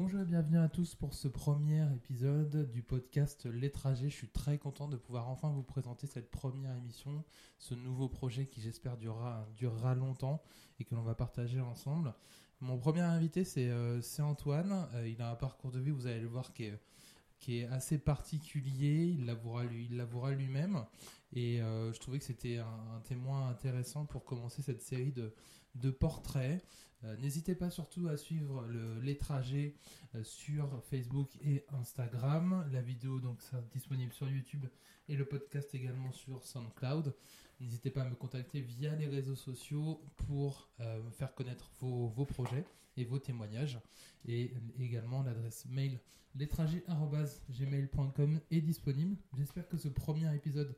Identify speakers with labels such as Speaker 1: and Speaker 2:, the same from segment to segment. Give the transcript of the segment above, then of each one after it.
Speaker 1: Bonjour et bienvenue à tous pour ce premier épisode du podcast Les Trajets. Je suis très content de pouvoir enfin vous présenter cette première émission, ce nouveau projet qui j'espère durera, durera longtemps et que l'on va partager ensemble. Mon premier invité c'est euh, Antoine. Euh, il a un parcours de vie, vous allez le voir, qui est, qui est assez particulier. Il l'avouera lui-même. Et euh, je trouvais que c'était un, témoin intéressant pour commencer cette série de, portraits. Euh, N'hésitez pas surtout à suivre le- les trajets euh, sur Facebook et Instagram. La vidéo donc disponible sur YouTube et le podcast également sur SoundCloud. N'hésitez pas à me contacter via les réseaux sociaux pour me faire connaître vos projets vos témoignages. Et également l'adresse mail lestrajets.gmail.com est disponible. J'espère que ce premier épisode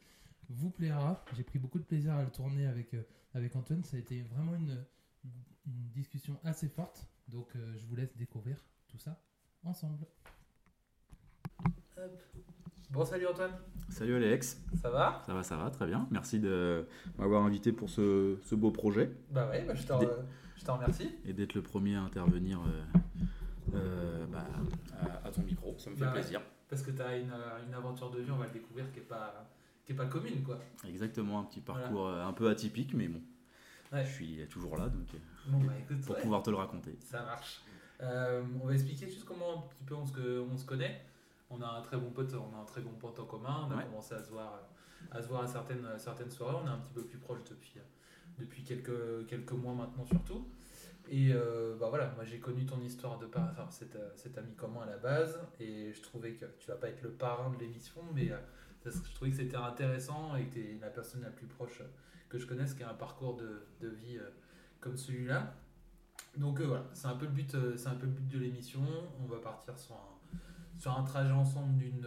Speaker 1: vous plaira. J'ai pris beaucoup de plaisir à le tourner avec, euh, avec Antoine. Ça a été vraiment une, une discussion assez forte. Donc euh, je vous laisse découvrir tout ça ensemble.
Speaker 2: Bon, salut Antoine,
Speaker 3: Salut Alex,
Speaker 2: ça va?
Speaker 3: Ça va, ça va, très bien. Merci de m'avoir invité pour ce, ce beau projet
Speaker 2: Bah ouais, bah je, te,
Speaker 3: Des-
Speaker 2: je te remercie.
Speaker 3: et d'être le premier à intervenir euh, euh, bah, à, à ton micro. Ça me fait
Speaker 2: Bah ouais.
Speaker 3: plaisir.
Speaker 2: Parce que tu as une, euh, une aventure de vie, on va le découvrir, qui est pas, qui est pas commune quoi.
Speaker 3: Exactement, un petit parcours un peu atypique, mais bon,
Speaker 2: Ouais.
Speaker 3: je suis toujours là donc,
Speaker 2: Bon bah écoute,
Speaker 3: pour
Speaker 2: ouais,
Speaker 3: pouvoir te le raconter.
Speaker 2: ça marche. On va expliquer juste comment un petit peu on se, on se connaît. On a un très bon pote, on a un très bon pote en commun. On a
Speaker 3: Ouais.
Speaker 2: commencé à se voir, à se voir à certaines, certaines soirées. On est un petit peu plus proche depuis, depuis quelques, quelques mois maintenant surtout. Et euh, bah voilà, moi j'ai connu ton histoire de par, enfin, cet, euh, cet ami commun à la base, et je trouvais que tu vas pas être le parrain de l'émission, mais euh, je trouvais que c'était intéressant et que tu es la personne la plus proche que je connaisse qui a un parcours de, de vie euh, comme celui-là. Donc voilà, c'est un peu le but, c'est un peu le but de l'émission. On va partir sur un, sur un trajet ensemble d'une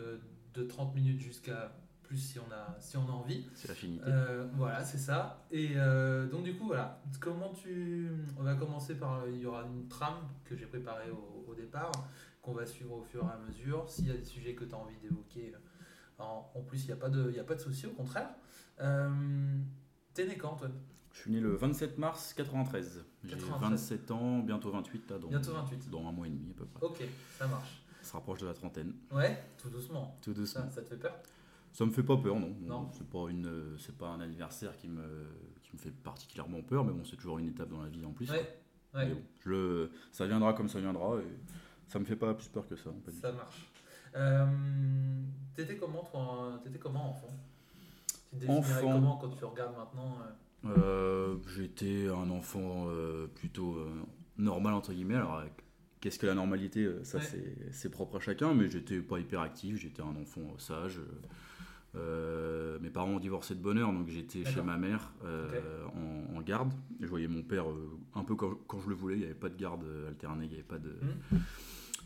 Speaker 2: de 30 minutes jusqu'à plus si on a si on a envie.
Speaker 3: C'est l'affinité.
Speaker 2: Euh, voilà, c'est ça. Et euh, donc du coup, voilà. Comment tu... On va commencer par... Il y aura une trame que j'ai préparée au, au départ, qu'on va suivre au fur et à mesure. S'il y a des sujets que tu as envie d'évoquer, euh, en, en plus, il n'y a pas de, il y a pas de souci, au contraire. Euh, T'es né quand, Antoine
Speaker 3: Je suis né le 27 mars 93. J'ai
Speaker 2: 93.
Speaker 3: 27 ans, bientôt 28 là, dans,
Speaker 2: Bientôt 28.
Speaker 3: dans un mois et demi à peu près.
Speaker 2: Ok, ça marche.
Speaker 3: Se rapproche de la trentaine,
Speaker 2: Ouais, tout doucement.
Speaker 3: tout doucement.
Speaker 2: Ça, ça te fait peur?
Speaker 3: Ça me fait pas peur, non.
Speaker 2: Non.
Speaker 3: C'est pas une, c'est pas un anniversaire qui me, qui me fait particulièrement peur, mais bon, c'est toujours une étape dans la vie en plus.
Speaker 2: Ouais, ouais.
Speaker 3: Mais bon, je ça viendra comme ça viendra et ça me fait pas plus peur que ça.
Speaker 2: Ça marche. Euh, T'étais comment, toi? T'étais comment, enfant? Tu te définirais
Speaker 3: Enfant.
Speaker 2: comment quand tu regardes maintenant euh?
Speaker 3: Euh, J'étais un enfant euh, plutôt normal entre guillemets. Alors, qu'est-ce que la normalité euh, Ça,
Speaker 2: Ouais.
Speaker 3: c'est, propre à chacun, mais j'étais pas hyper actif. J'étais un enfant sage. Euh, mes parents ont divorcé de bonne heure, donc j'étais chez ma mère euh, en, en garde. Je voyais mon père euh, un peu quand, quand je le voulais. Il n'y avait pas de garde alternée, il n'y avait pas de.
Speaker 2: Mhm.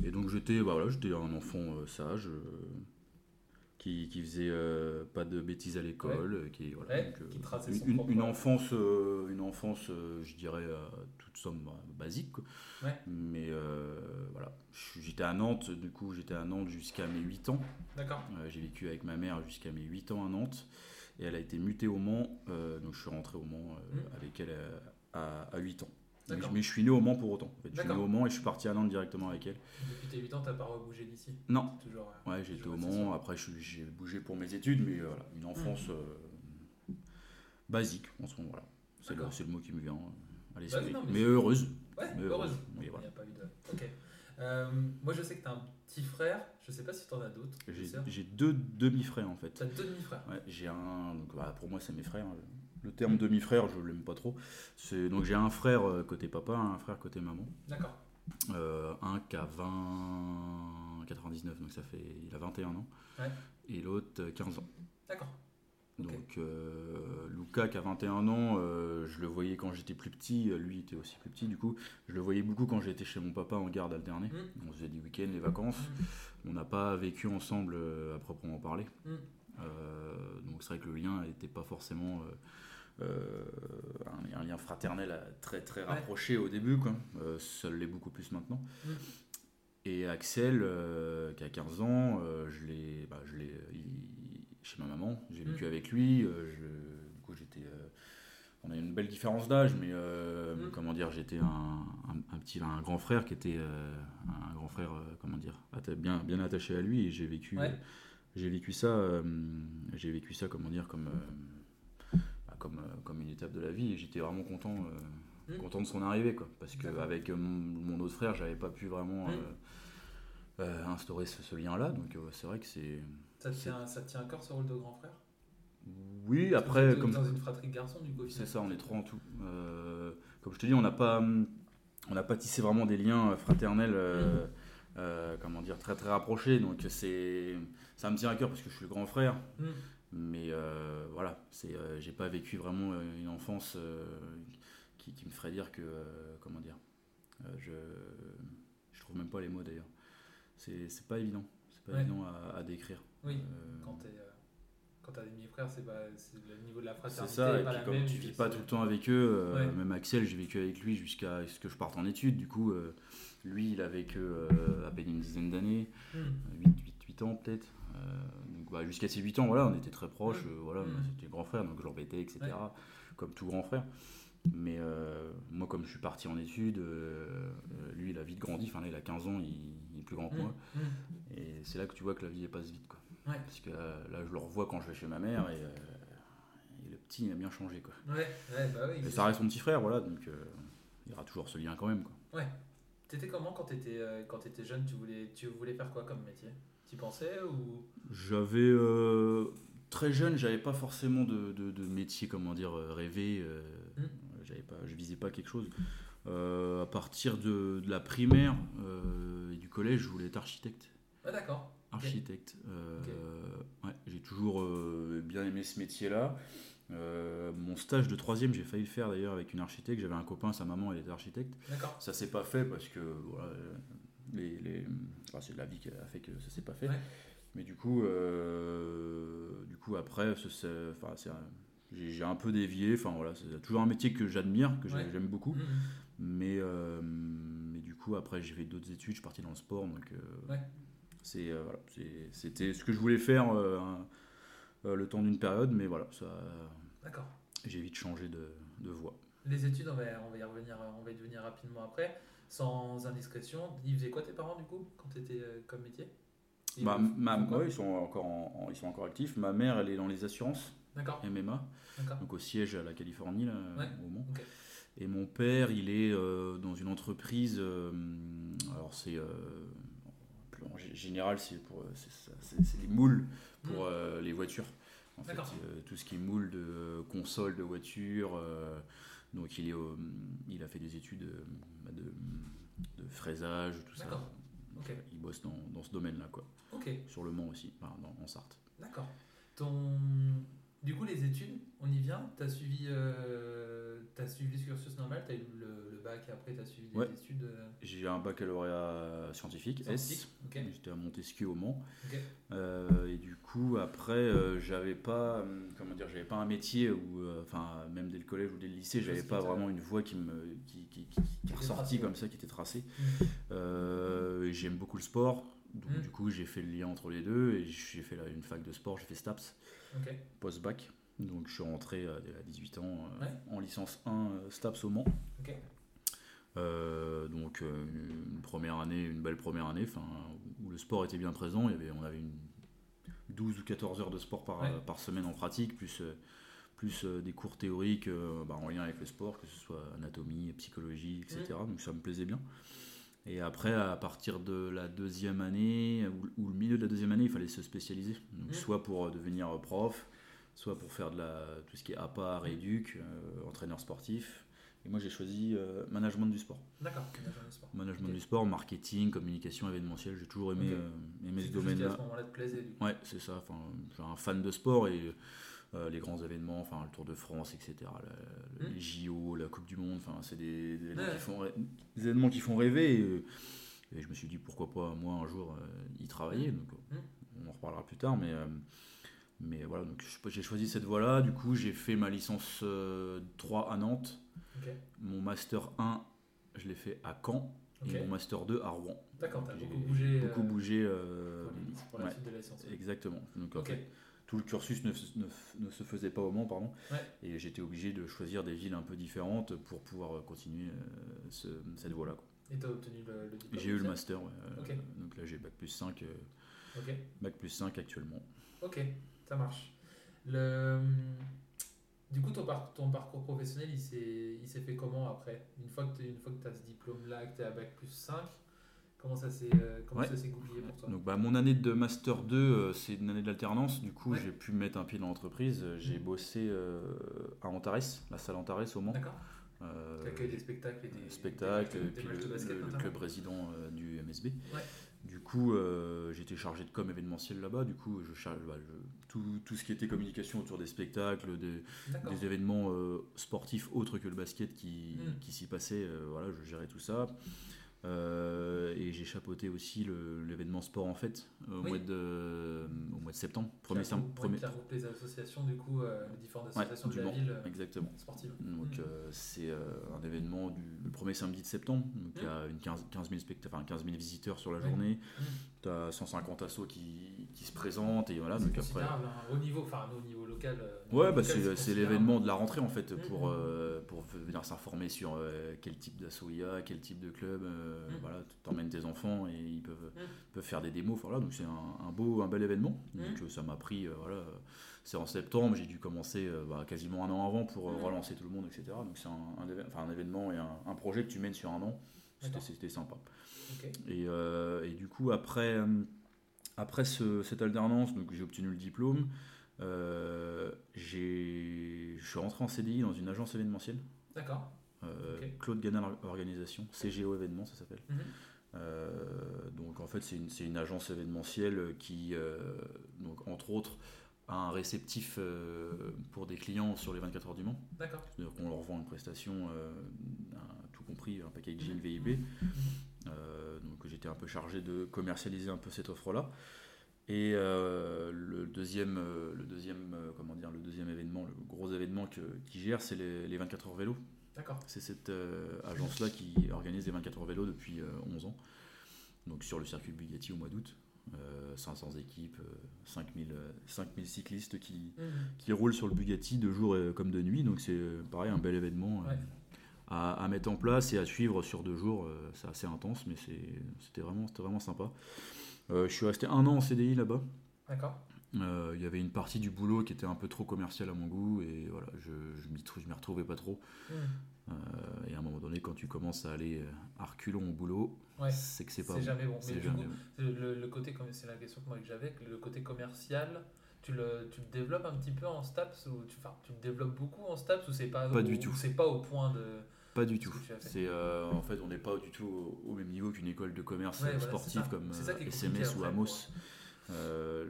Speaker 3: Et donc j'étais, bah voilà, j'étais un enfant sage. Qui, qui faisait euh, pas de bêtises à l'école, euh, qui voilà,
Speaker 2: Ouais,
Speaker 3: donc, euh,
Speaker 2: qui traçait
Speaker 3: une,
Speaker 2: son
Speaker 3: une-
Speaker 2: propre-
Speaker 3: une enfance, une enfance, je dirais toute somme bah, basique. quoi.
Speaker 2: Ouais.
Speaker 3: Mais voilà, j'étais à Nantes, du coup j'étais à Nantes jusqu'à mes 8 ans.
Speaker 2: D'accord.
Speaker 3: J'ai vécu avec ma mère jusqu'à mes 8 ans à Nantes et elle a été mutée au Mans, donc je suis rentré au Mans
Speaker 2: Mhm.
Speaker 3: avec elle euh, à, à 8 ans. Mais, je suis né au Mans pour autant. En fait. Je suis né au Mans et je suis parti à Nantes directement avec elle.
Speaker 2: Depuis tes 8 ans, t'as pas rebougé d'ici?
Speaker 3: Non,
Speaker 2: Toujours. euh,
Speaker 3: Ouais,
Speaker 2: toujours
Speaker 3: au Mans, après j'ai bougé pour mes études, mais euh, voilà, une enfance euh, basique en ce moment, voilà. C'est le, le mot qui me vient à l'esprit.
Speaker 2: Bah non, mais
Speaker 3: heureuse.
Speaker 2: Ouais,
Speaker 3: Mais
Speaker 2: heureuse.
Speaker 3: Mais
Speaker 2: Il
Speaker 3: voilà.
Speaker 2: n'y a pas eu de. Ok. Euh, moi, je sais que t'as un petit frère. Je sais pas si t'en as d'autres.
Speaker 3: J'ai deux demi-frères en fait.
Speaker 2: T'as deux demi-frères.
Speaker 3: Ouais, j'ai un, donc, bah, pour moi c'est mes frères. Le terme demi-frère, je l'aime pas trop. C'est donc j'ai un frère euh, côté papa, un frère côté maman.
Speaker 2: D'accord.
Speaker 3: Euh, un qui a 20, 99, donc ça fait, il a 21 ans.
Speaker 2: Ouais.
Speaker 3: Et l'autre euh, 15 ans.
Speaker 2: D'accord.
Speaker 3: Donc euh, Luca qui a 21 ans, euh, je le voyais quand j'étais plus petit, euh, lui était aussi plus petit du coup, je le voyais beaucoup quand j'étais chez mon papa en garde alternée.
Speaker 2: Mm.
Speaker 3: On faisait des week-ends, les vacances. On n'a pas vécu ensemble euh, à proprement parler.
Speaker 2: Mm.
Speaker 3: Euh, donc c'est vrai que le lien n'était pas forcément euh, euh, un, un lien fraternel très très
Speaker 2: Ouais.
Speaker 3: rapproché au début, quoi. Ça l'est beaucoup plus maintenant.
Speaker 2: Mm.
Speaker 3: Et Axel, euh, qui a 15 ans, euh, je l'ai, bah, je l'ai, il- chez ma maman, j'ai vécu
Speaker 2: Mm.
Speaker 3: avec lui. euh, je- du coup, j'étais on a une belle différence d'âge, mais
Speaker 2: Mm.
Speaker 3: comment dire, j'étais un, un- un petit, un grand frère qui était un grand frère, comment dire, atta- bien, bien attaché à lui et j'ai vécu,
Speaker 2: Ouais.
Speaker 3: J'ai vécu ça, euh, j'ai vécu ça, comment dire, comme, euh, bah, comme, euh, comme une étape de la vie et j'étais vraiment content, euh,
Speaker 2: Mm.
Speaker 3: content de son arrivée, quoi, parce que
Speaker 2: D'accord.
Speaker 3: avec euh, mon, mon autre frère, j'avais pas pu vraiment
Speaker 2: Mm.
Speaker 3: euh, euh, instaurer ce, ce lien-là, donc c'est vrai que c'est,
Speaker 2: Ça tient, ça tient à cœur ce rôle de grand frère?
Speaker 3: Oui,
Speaker 2: Parce
Speaker 3: après, comme
Speaker 2: dans une fratrie de garçons du coup.
Speaker 3: C'est ça, on est trois en tout. Euh, comme je te dis, on n'a pas, on n'a pas tissé vraiment des liens fraternels, euh,
Speaker 2: Mhm.
Speaker 3: Euh, comment dire, très très rapprochés. Donc c'est, ça me tient à cœur parce que je suis le grand frère.
Speaker 2: Mm.
Speaker 3: Mais euh, voilà, c'est, euh, j'ai pas vécu vraiment euh, une enfance qui, qui me ferait dire que, comment dire, je, je trouve même pas les mots d'ailleurs. C'est, c'est pas évident, c'est pas
Speaker 2: Ouais.
Speaker 3: évident à, à décrire.
Speaker 2: Oui, quand t'es, quand t'as des demi-frères, c'est pas, c'est le niveau de la
Speaker 3: C'est
Speaker 2: fraternité.
Speaker 3: ça,
Speaker 2: est
Speaker 3: et
Speaker 2: pas
Speaker 3: puis
Speaker 2: la
Speaker 3: comme
Speaker 2: même,
Speaker 3: tu vis pas
Speaker 2: c'est-
Speaker 3: tout le temps avec eux, euh,
Speaker 2: Ouais.
Speaker 3: même Axel, j'ai vécu avec lui jusqu'à ce que je parte en études. Du coup, euh, lui, il avait que euh, à peine une dizaine d'années,
Speaker 2: Mm.
Speaker 3: 8, 8, 8 ans peut-être. Bah, jusqu'à ses 8 ans, voilà, on était très proches, euh, voilà, c'était grand frère, donc je l'embêtais, etc.
Speaker 2: Ouais.
Speaker 3: Comme tout grand frère. Mais euh, moi, comme je suis parti en études, euh, lui, il a vite grandi. Enfin, là, il a 15 ans, il, il est plus grand que
Speaker 2: Mm.
Speaker 3: moi.
Speaker 2: Mm.
Speaker 3: Et c'est là que tu vois que la vie elle passe vite. Quoi.
Speaker 2: Ouais.
Speaker 3: Parce que euh, là, je le revois quand je vais chez ma mère et, euh, et le petit, il a bien changé. Quoi.
Speaker 2: Ouais, ouais, bah oui.
Speaker 3: Mais
Speaker 2: c'est
Speaker 3: ça reste mon petit frère, voilà, donc euh, il y aura toujours ce lien quand même. Quoi.
Speaker 2: T'étais comment quand t'étais quand t'étais jeune tu voulais, tu voulais faire quoi comme métier? Tu pensais ou?
Speaker 3: J'avais euh, très jeune, j'avais pas forcément de, de, de métier, comment dire, rêvé. euh,
Speaker 2: Mm.
Speaker 3: j'avais pas, je visais pas quelque chose. Euh, à partir de, de la primaire et du collège, je voulais être architecte.
Speaker 2: Ah d'accord.
Speaker 3: Architecte. Euh, ouais, j'ai toujours euh, bien aimé ce métier-là. Euh, mon stage de troisième, j'ai failli le faire d'ailleurs avec une architecte. J'avais un copain, sa maman, elle était architecte. Ça s'est pas fait parce que voilà, les, les... enfin, c'est la vie qui a fait que ça s'est pas fait.
Speaker 2: Ouais.
Speaker 3: Mais du coup, euh, du coup après, ce- c'est- enfin, j'ai un peu dévié. Enfin voilà, c'est toujours un métier que j'admire, que
Speaker 2: Ouais.
Speaker 3: j'aime beaucoup.
Speaker 2: Mm.
Speaker 3: Mais, euh, mais du coup, après, j'ai fait d'autres études. Je suis parti dans le sport, donc
Speaker 2: Ouais.
Speaker 3: C'est euh, voilà, c'était ce que je voulais faire euh, euh, le temps d'une période, mais voilà, ça,
Speaker 2: D'accord.
Speaker 3: j'ai vite changé de, de voie.
Speaker 2: Les études, on va, on va y revenir, on va y venir rapidement après. Sans indiscrétion, ils faisaient quoi tes parents du coup quand t'étais euh, comme métier? Ils
Speaker 3: Bah, ma, ouais, ils, sont encore en- en- ils sont encore actifs. Ma mère, elle est dans les assurances,
Speaker 2: D'accord.
Speaker 3: MMA,
Speaker 2: D'accord.
Speaker 3: donc au siège à la Californie, là,
Speaker 2: Ouais.
Speaker 3: au.
Speaker 2: Ok.
Speaker 3: Et mon père, il est euh, dans une entreprise. euh, alors, c'est. euh, en général, c'est pour. euh, c'est les moules pour
Speaker 2: Mm.
Speaker 3: euh, les voitures. En fait,
Speaker 2: D'accord.
Speaker 3: euh, tout ce qui est moule de console de voiture. donc, il, est, au- il a fait des études de, de fraisage, tout ça. Donc, Il bosse dans, dans ce domaine-là, quoi. Sur le Mans aussi, enfin, dans- en Sarthe.
Speaker 2: D'accord. Ton... Du coup, les études, on y vient. Tu as suivi, euh, t'as suivi ce cursus normal, tu as eu le, le bac et après tu as suivi des
Speaker 3: Ouais.
Speaker 2: études euh,
Speaker 3: J'ai un baccalauréat scientifique,
Speaker 2: scientifiques.
Speaker 3: S. J'étais à Montesquieu au Mans. Euh, et du coup, après, euh, j'avais pas, comment dire, j'avais pas un métier où, euh, enfin, même dès le collège ou dès le lycée, j'avais pas vraiment une voie qui me, qui, qui, qui,
Speaker 2: tracée.
Speaker 3: comme ça, qui était tracée. Euh, et J'aime beaucoup le sport, donc
Speaker 2: Mm.
Speaker 3: du coup, j'ai fait le lien entre les deux et j'ai fait là, une fac de sport, j'ai fait STAPS post-bac. Donc je suis rentré euh, à 18 ans euh,
Speaker 2: Ouais.
Speaker 3: en licence 1 euh, STAPS au Mans. Euh, donc une première année, une belle première année, enfin où le sport était bien présent. Il y avait, on avait une 12 ou 14 heures de sport par,
Speaker 2: Ouais.
Speaker 3: par semaine en pratique, plus, plus des cours théoriques bah, en lien avec le sport, que ce soit anatomie, psychologie, etc. Donc ça me plaisait bien. Et après, à partir de la deuxième année, ou, ou le milieu de la deuxième année, il fallait se spécialiser. Donc,
Speaker 2: Mm.
Speaker 3: soit pour euh, devenir prof, soit pour faire de la, tout ce qui est APA, rééduc, euh, entraîneur sportif. Et moi, j'ai choisi euh, management du sport.
Speaker 2: D'accord. Management du sport.
Speaker 3: Management du sport, marketing, communication événementielle, j'ai toujours aimé,
Speaker 2: Ok.
Speaker 3: euh, aimé
Speaker 2: C'est
Speaker 3: ce domaine-là.
Speaker 2: ce moment-là te plaisait du coup.
Speaker 3: Ouais, c'est ça. Enfin, je suis un fan de sport et euh, les grands événements, enfin le Tour de France, etc. la-
Speaker 2: Mm.
Speaker 3: Les JO, la Coupe du Monde, enfin c'est des, des événements
Speaker 2: Ouais.
Speaker 3: qui font rê- des événements qui font rêver. Et, euh, et je me suis dit pourquoi pas moi un jour euh, y travailler. Donc euh, on en reparlera plus tard, mais mais voilà. Donc j'ai choisi cette voie-là. Du coup, j'ai fait ma licence euh, 3 à Nantes, mon master 1, je l'ai fait à Caen et mon master 2 à Rouen.
Speaker 2: D'accord, t'as beaucoup bougé.
Speaker 3: beaucoup
Speaker 2: euh,
Speaker 3: bougé. euh,
Speaker 2: pour, les- pour la
Speaker 3: ouais,
Speaker 2: suite de la science.
Speaker 3: exactement. Donc, en
Speaker 2: Ok.
Speaker 3: fait, tout le cursus ne, ne- ne se faisait pas au Mans, pardon.
Speaker 2: Ouais.
Speaker 3: Et j'étais obligé de choisir des villes un peu différentes pour pouvoir continuer euh, ce- cette voie-là. quoi.
Speaker 2: Et t'as obtenu le, le diplôme
Speaker 3: J'ai eu le master, ouais, euh, donc là j'ai bac plus 5, euh,
Speaker 2: Ok,
Speaker 3: bac plus 5 actuellement.
Speaker 2: ok, ça marche. Le... Du coup, ton, par- ton parcours professionnel, il s'est il s'est fait comment après? Une fois que tu as ce diplôme-là, que tu es à bac plus 5, comment ça s'est euh,
Speaker 3: Ouais.
Speaker 2: goupillé pour toi
Speaker 3: Donc bah, mon année de master 2, euh, c'est une année d'alternance. Du coup,
Speaker 2: Ouais.
Speaker 3: j'ai pu mettre un pied dans l'entreprise. J'ai
Speaker 2: Mhm.
Speaker 3: bossé euh, à Antares, la salle Antares au Mans.
Speaker 2: D'accord
Speaker 3: Euh,
Speaker 2: des spectacles et des,
Speaker 3: spectacle,
Speaker 2: des
Speaker 3: puis
Speaker 2: des matchs
Speaker 3: le,
Speaker 2: de basket
Speaker 3: le- le
Speaker 2: notamment
Speaker 3: club résident du MSB.
Speaker 2: Ouais.
Speaker 3: Du coup, j'étais chargé de com événementiel là-bas. Du coup, je charge bah, je- tout, tout ce qui était communication autour des spectacles, des, événements sportifs autres que le basket qui,
Speaker 2: Mm.
Speaker 3: qui s'y passaient. voilà, je gérais tout ça. Euh, et j'ai chapeauté aussi l'événement sport en fait au,
Speaker 2: Oui.
Speaker 3: mois de, au mois de septembre.
Speaker 2: Qui
Speaker 3: Premier,
Speaker 2: regroupe-
Speaker 3: premier,
Speaker 2: qui regroupe les associations, du coup, euh, les différentes
Speaker 3: Ouais,
Speaker 2: associations
Speaker 3: du
Speaker 2: de la
Speaker 3: Mans,
Speaker 2: ville euh,
Speaker 3: exactement.
Speaker 2: sportive.
Speaker 3: Donc
Speaker 2: Mm.
Speaker 3: euh, c'est euh, un événement du le premier samedi de septembre. Donc il y a une 15, 15 000 specta- enfin, 15 000 visiteurs sur la journée.
Speaker 2: Mm.
Speaker 3: Tu as 150 assos qui, qui se présentent et voilà. Donc après,
Speaker 2: considérable, hein, au niveau, enfin, au niveau local.
Speaker 3: Ouais, bah c'est
Speaker 2: considérable.
Speaker 3: l'événement de la rentrée en fait pour, euh, pour venir s'informer sur euh, quel type d'assaut il y a, quel type de club. euh,
Speaker 2: Mhm.
Speaker 3: Voilà, tu t'emmènes tes enfants et ils peuvent,
Speaker 2: Mhm.
Speaker 3: peuvent faire des démos. Voilà, donc c'est un, un beau, un bel événement.
Speaker 2: Mhm.
Speaker 3: Donc ça m'a pris, voilà, c'est en septembre, j'ai dû commencer bah, quasiment un an avant pour relancer tout le monde, etc. Donc c'est un, un, un événement et un, projet que tu mènes sur un an. C'était sympa. Et, et du coup, après, après ce- cette alternance, j'ai obtenu le diplôme. Euh, je suis rentré en CDI dans une agence événementielle,
Speaker 2: D'accord.
Speaker 3: euh. Claude Ganal Organisation, CGO événements, ça s'appelle.
Speaker 2: Mhm.
Speaker 3: Euh, donc en fait, c'est une, c'est une agence événementielle qui, euh, donc, entre autres, a un réceptif euh, pour des clients sur les 24 heures du Mans.
Speaker 2: D'accord.
Speaker 3: C'est-à-dire qu'on leur vend une prestation, un- tout compris, un packaging
Speaker 2: Mhm.
Speaker 3: VIP. Euh, donc j'étais un peu chargé de commercialiser un peu cette offre-là. Et euh, le deuxième, euh, le deuxième, euh, comment dire, le deuxième événement, le gros événement que, qui gère, c'est les, les 24 heures vélo.
Speaker 2: D'accord.
Speaker 3: C'est cette euh, agence-là qui organise les 24 heures vélo depuis euh, 11 ans. Donc sur le circuit Bugatti au mois d'août. Euh, 500 équipes, euh, 5000, euh, 5000 cyclistes qui,
Speaker 2: Mhm.
Speaker 3: qui roulent sur le Bugatti de jour comme de nuit. Donc c'est pareil, un bel événement
Speaker 2: Ouais.
Speaker 3: à, à mettre en place et à suivre sur deux jours. C'est assez intense, mais c'est- c'était vraiment, c'était vraiment sympa. Euh, je suis resté un an en CDI là-bas.
Speaker 2: D'accord.
Speaker 3: Euh, Il y avait une partie du boulot qui était un peu trop commerciale à mon goût et voilà, je je m'y trou- je m'y retrouvais pas trop.
Speaker 2: Mhm.
Speaker 3: Euh, et à un moment donné, quand tu commences à aller à reculons au boulot,
Speaker 2: Ouais.
Speaker 3: c'est que c'est pas
Speaker 2: C'est
Speaker 3: bon.
Speaker 2: jamais bon. Mais du coup, le, côté, c'est la question que moi que j'avais, le côté commercial, tu le, tu le développes un petit peu en STAPS ou tu, enfin, tu le développes beaucoup en STAPS ou c'est pas,
Speaker 3: Pas
Speaker 2: au-
Speaker 3: du
Speaker 2: ou
Speaker 3: tout.
Speaker 2: c'est pas au point de.
Speaker 3: Pas du tout. C'est euh, en fait, on n'est pas du tout au, au même niveau qu'une école de commerce
Speaker 2: Ouais,
Speaker 3: euh,
Speaker 2: voilà,
Speaker 3: sportive comme euh, SMS
Speaker 2: compliqué
Speaker 3: ou Amos. Euh,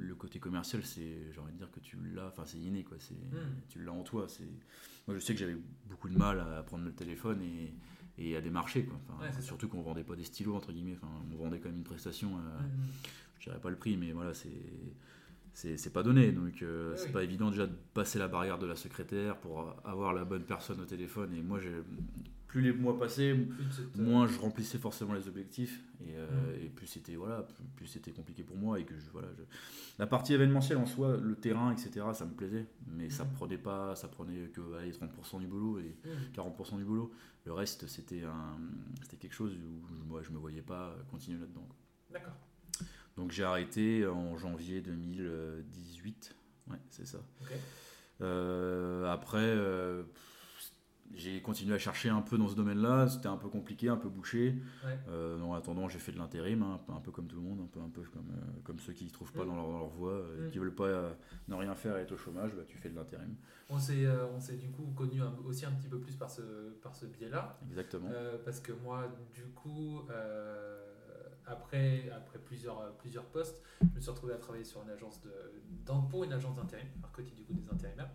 Speaker 3: le côté commercial, c'est, j'ai envie de dire que tu l'as, enfin c'est inné quoi. C'est,
Speaker 2: Hmm.
Speaker 3: tu l'as en toi. C'est, moi je sais que j'avais beaucoup de mal à prendre le téléphone et, et à démarcher quoi. Enfin,
Speaker 2: Ouais,
Speaker 3: surtout qu'on vendait pas des stylos entre guillemets. Enfin, on vendait quand même une prestation. euh,
Speaker 2: Mhm.
Speaker 3: je dirais pas le prix, mais voilà, c'est c'est pas donné. Donc euh,
Speaker 2: Oui,
Speaker 3: c'est pas évident déjà de passer la barrière de la secrétaire pour avoir la bonne personne au téléphone. Et moi, plus les mois passaient,
Speaker 2: cette-
Speaker 3: moins je remplissais forcément les objectifs et, euh,
Speaker 2: Mm.
Speaker 3: et plus c'était voilà, plus, plus c'était compliqué pour moi et que je, voilà, je- la partie événementielle en soi, le terrain, etc. Ça me plaisait, mais ça
Speaker 2: Mm.
Speaker 3: prenait pas, ça prenait que allez, 30% du boulot et
Speaker 2: Mhm.
Speaker 3: 40% du boulot. Le reste, c'était quelque chose où je, moi, je me voyais pas continuer là-dedans.
Speaker 2: D'accord.
Speaker 3: Donc j'ai arrêté en janvier 2018. Ouais, c'est ça. Euh, après, euh, j'ai continué à chercher un peu dans ce domaine-là. C'était un peu compliqué, un peu bouché.
Speaker 2: Ouais.
Speaker 3: Euh, en attendant, j'ai fait de l'intérim, hein, un peu comme tout le monde, un peu, un peu comme, comme ceux qui ne trouvent pas
Speaker 2: Mm.
Speaker 3: dans leur, dans leur voie,
Speaker 2: Mm.
Speaker 3: qui veulent pas ne rien faire et être au chômage, bah, tu fais de l'intérim.
Speaker 2: On s'est on s'est du coup connu un- aussi un petit peu plus par ce, par ce biais-là.
Speaker 3: Exactement.
Speaker 2: Parce que moi, du coup, après, après plusieurs, plusieurs postes, je me suis retrouvé à travailler sur une agence de, dans, pour une agence d'intérim, à côté du coup des intérimaires.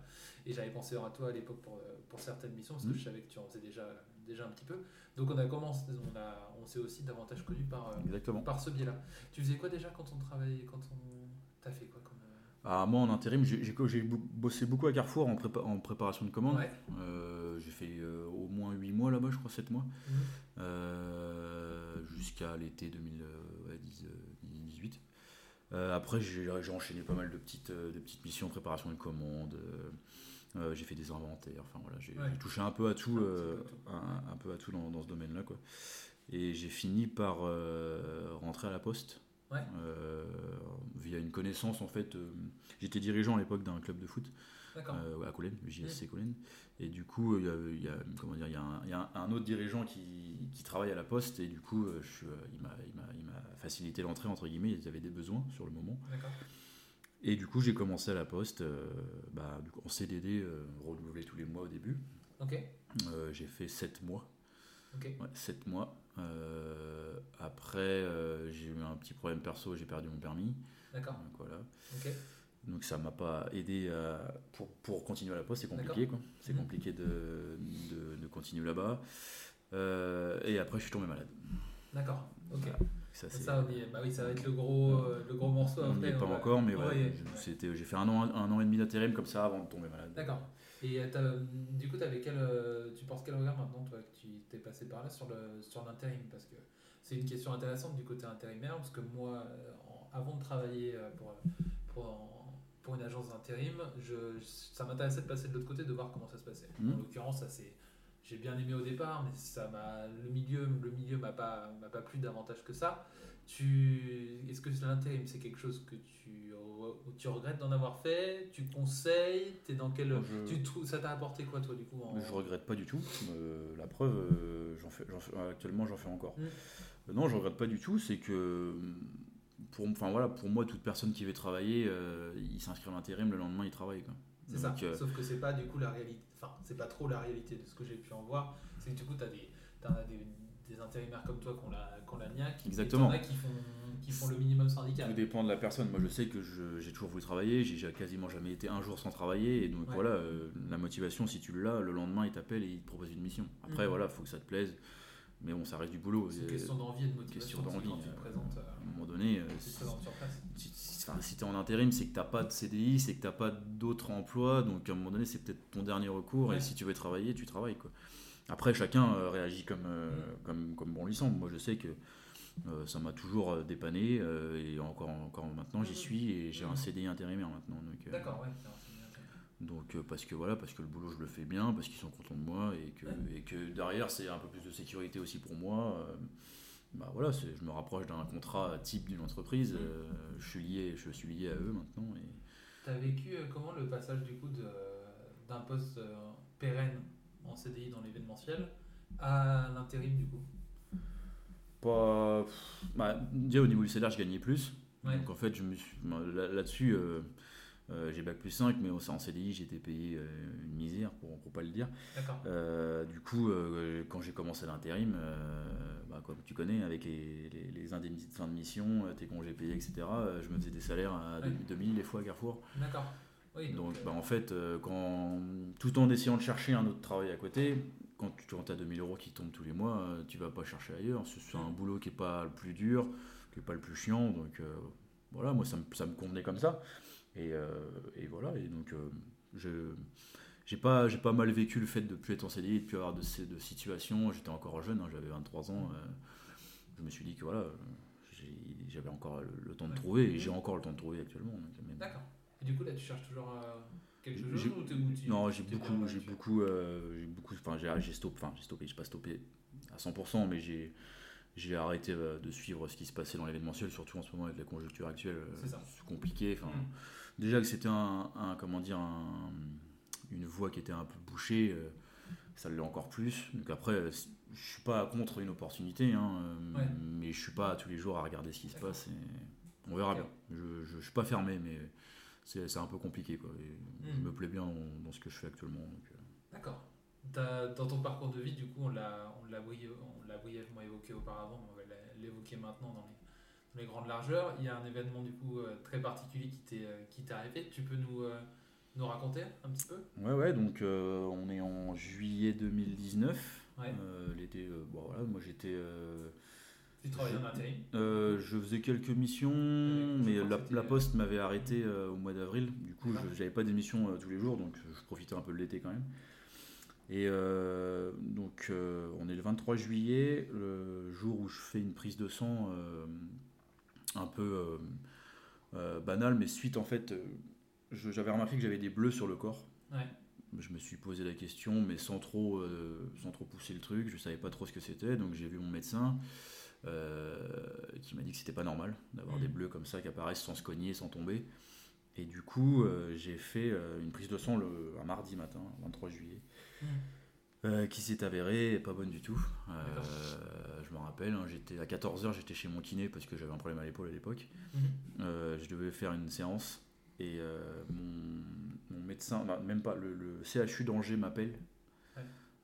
Speaker 2: Et j'avais pensé à toi à l'époque pour, euh, pour certaines missions, parce que
Speaker 3: Mhm.
Speaker 2: je savais que tu en faisais déjà, déjà un petit peu. Donc on a commencé, on, a, on s'est aussi davantage connu par, euh,
Speaker 3: Exactement.
Speaker 2: par ce biais-là. Tu faisais quoi déjà quand on travaillait, quand on... T'as fait quoi? euh,
Speaker 3: Ah, moi, en intérim, j'ai j'ai- j'ai bo- bossé beaucoup à Carrefour en, prépa- en préparation de commande.
Speaker 2: Ouais.
Speaker 3: Euh, j'ai fait euh, au moins 8 mois là-bas, je crois 7 mois,
Speaker 2: Mhm.
Speaker 3: Euh, jusqu'à l'été 2018. après, j'ai enchaîné pas mal de petites, de petites missions, préparation de commandes. j'ai fait des inventaires. Enfin voilà, j'ai touché un peu à tout, un, peu à tout dans, dans ce domaine-là. Et j'ai fini par rentrer à la poste. Via une connaissance en fait. J'étais dirigeant à l'époque d'un club de foot euh, à Colène, JSC Colène. Et du coup, il y a, il y a comment dire, il y a, un, il y a un, autre dirigeant qui, qui, travaille à la poste et du coup, euh, je, euh, il m'a facilité l'entrée, entre guillemets, il avait des besoins sur le moment. Et du coup, j'ai commencé à la poste bah, en CDD, renouvelé tous les mois au début. j'ai fait 7 mois.
Speaker 2: Okay.
Speaker 3: Ouais, 7 mois. Après, j'ai eu un petit problème perso, j'ai perdu mon permis.
Speaker 2: D'accord.
Speaker 3: voilà. Donc ça m'a pas aidé pour, pour, continuer à la poste, c'est compliqué quoi. C'est mhm. compliqué de, de, de continuer là-bas. Euh, et après je suis tombé malade.
Speaker 2: D'accord, ok. Ça, ça, bah oui, ça va être le gros, euh, le gros morceau.
Speaker 3: On est pas encore, mais ouais, c'était, j'ai fait un an, un an et demi d'intérim comme ça avant de tomber malade.
Speaker 2: D'accord. Et du coup, avais quel, tu penses quel regard maintenant, toi, que tu t'es passé par là sur, le, sur l'intérim? Parce que c'est une question intéressante du côté intérimaire, parce que moi, avant de travailler pour, pour pour une agence d'intérim, je, ça m'intéressait de passer de l'autre côté, de voir comment ça se passait. Mmh. En l'occurrence, ça c'est, j'ai bien aimé au départ, mais ça m'a, le milieu, le milieu m'a pas, m'a pas plu davantage que ça. Tu, est-ce que l'intérim? C'est quelque chose que tu, tu regrettes d'en avoir fait? Tu conseilles? Es dans quel, tu, ça t'a apporté quoi toi du coup
Speaker 3: en... Je regrette pas du tout. Euh, la preuve, euh, j'en fais, actuellement j'en fais encore. Mmh. Euh, non, je regrette pas du tout. C'est que pour, enfin, voilà, pour moi, toute personne qui veut travailler, euh, il s'inscrit à l'intérim, le lendemain, il travaille.
Speaker 2: C'est ça, euh, sauf que c'est pas du coup la réalité, enfin, c'est pas trop la réalité de ce que j'ai pu en voir. C'est que du coup, tu as des, des, des, intérimaires comme toi qui ont la, qui ont la niaque,
Speaker 3: Exactement.
Speaker 2: Et qui font, qui font le minimum syndical.
Speaker 3: Tout dépend de la personne. Moi, je sais que j'ai toujours voulu travailler, j'ai quasiment jamais été un jour sans travailler. Et donc, voilà, euh, la motivation, si tu l'as, le lendemain, il t'appelle et il te propose une mission. Après, mhm. voilà, il faut que ça te plaise. Mais bon, ça reste du boulot.
Speaker 2: C'est une question d'envie et de motivation.
Speaker 3: Question d'envie.
Speaker 2: Euh,
Speaker 3: à un moment donné, euh, si, tu es en intérim, c'est que tu n'as pas de CDI, c'est que tu n'as pas d'autres emplois. Donc à un moment donné, c'est peut-être ton dernier recours. Et si tu veux travailler, tu travailles. Quoi. Après, chacun euh, réagit comme, comme, comme bon lui semble. Moi, je sais que ça m'a toujours dépanné. et encore, encore maintenant, j'y suis. Et j'ai un CDI intérimaire maintenant.
Speaker 2: D'accord, ouais.
Speaker 3: Donc euh, parce que voilà, parce que le boulot je le fais bien, parce qu'ils sont contents de moi et que, et que derrière c'est un peu plus de sécurité aussi pour moi. Euh, bah voilà, je me rapproche d'un contrat type d'une entreprise. Euh, je suis lié, je suis lié à eux maintenant. Et...
Speaker 2: T'as vécu comment le passage du coup d'un poste pérenne en CDI dans l'événementiel à l'intérim du coup
Speaker 3: Pas, bah, déjà au niveau du salaire je gagnais plus. Donc en fait je me là-dessus. Euh, j'ai bac plus 5, mais en CDI, j'étais payé euh, une misère, pour ne pas le dire. Euh, du coup, quand j'ai commencé l'intérim, bah, comme tu connais, avec les, les, indemnités de fin de mission, tes congés payés, etc., je me faisais des salaires à 2000 des fois à Carrefour.
Speaker 2: D'accord.
Speaker 3: Donc, bah, en fait, quand, tout en essayant de chercher un autre travail à côté, quand tu as 2000 euros qui tombent tous les mois, tu vas pas chercher ailleurs. C'est un boulot qui n'est pas le plus dur, qui n'est pas le plus chiant. Donc voilà, moi ça me, ça me convenait comme ça. Et, euh, et, voilà, et donc euh, je j'ai pas, j'ai pas mal vécu le fait de plus être en CDI, de plus avoir de, de situations. J'étais encore jeune, hein, j'avais 23 ans. Euh, je me suis dit que voilà, j'avais encore le, temps de trouver et j'ai encore le temps de trouver actuellement.
Speaker 2: D'accord. Et du coup, là, tu cherches toujours quelque chose ou
Speaker 3: Non, j'ai beaucoup, j'ai beaucoup, j'ai beaucoup, enfin, j'ai stoppé, enfin, j'ai stoppé, j'ai pas stoppé à 100%, mais j'ai j'ai arrêté de suivre ce qui se passait dans l'événementiel, surtout en ce moment avec la conjoncture actuelle. C'est compliqué. Enfin, mm. Déjà que c'était un, comment dire une voie qui était un peu bouchée euh, ça l'est encore plus. Donc après je suis pas contre une opportunité hein, euh, mais je suis pas tous les jours à regarder ce qui se passe et on verra bien. Je, je, suis pas fermé mais c'est un peu compliqué quoi je hmm. me plais bien dans, ce que je fais actuellement euh.
Speaker 2: d'accord dans ton parcours de vie du coup on l'a brièvement évoqué auparavant on va l'évoquer maintenant dans les les grandes largeurs. Il y a un événement du coup euh, très particulier qui t'est euh, qui t'est arrivé. Tu peux nous euh, nous raconter un petit peu?
Speaker 3: Ouais ouais donc on est en juillet 2019. L'été bon voilà moi j'étais
Speaker 2: tu travaillais en intérim?
Speaker 3: Je faisais quelques missions, mais la, poste m'avait arrêté au mois d'avril. Du coup, je n'avais pas d'émissions tous les jours, donc je profitais un peu de l'été quand même. Et donc, on est le 23 juillet, le jour où je fais une prise de sang un peu, euh, Euh, banal, mais suite en fait, euh, j'avais remarqué que j'avais des bleus sur le corps.
Speaker 2: Ouais.
Speaker 3: Je me suis posé la question, mais sans trop, euh, sans trop pousser le truc. Je savais pas trop ce que c'était, donc j'ai vu mon médecin euh, qui m'a dit que c'était pas normal d'avoir
Speaker 2: Mhm.
Speaker 3: des bleus comme ça qui apparaissent sans se cogner, sans tomber. Et du coup, euh, j'ai fait euh, une prise de sang le, un mardi matin, 23 juillet, euh, qui s'est avérée pas bonne du tout. Euh, je me rappelle, hein, j'étais à 14h, j'étais chez mon kiné parce que j'avais un problème à l'épaule à l'époque. Euh, je devais faire une séance et euh, mon, mon médecin, bah, même pas, le, le CHU d'Angers m'appelle.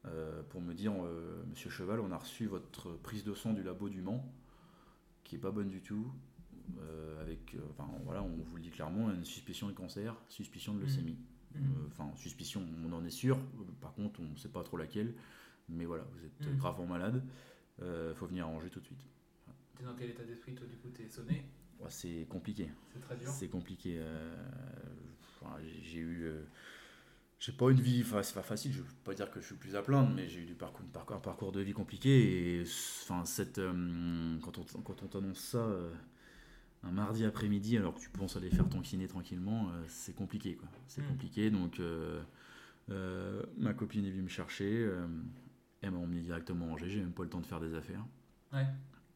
Speaker 3: Euh, pour me dire euh, Monsieur Cheval, on a reçu votre prise de sang du labo du Mans qui est pas bonne du tout. euh, avec, enfin voilà, on vous le dit clairement, une suspicion de cancer, suspicion de leucémie.
Speaker 2: Mhm.
Speaker 3: Euh, Enfin, suspicion, on en est sûr. Par contre, on ne sait pas trop laquelle. Mais voilà, vous êtes
Speaker 2: Mhm.
Speaker 3: gravement malade. Euh, faut venir à Angers tout de suite.
Speaker 2: T'es dans quel état d'esprit toi du coup? T'es sonné?
Speaker 3: Ouais, c'est compliqué.
Speaker 2: C'est très dur.
Speaker 3: C'est compliqué. enfin, j'ai eu. J'ai pas une vie. Enfin, c'est pas facile. Je veux pas dire que je suis plus à plaindre, mais j'ai eu du parcours, un parcours, un parcours de vie compliqué. Et enfin, cette, euh, quand on, quand on t'annonce ça euh, un mardi après-midi, alors que tu penses aller faire ton kiné tranquillement, euh, c'est compliqué. quoi. C'est
Speaker 2: Mm.
Speaker 3: compliqué. Donc, ma copine est venue me chercher. elle m'a emmené directement à Angers. J'ai même pas le temps de faire des affaires.
Speaker 2: Ouais.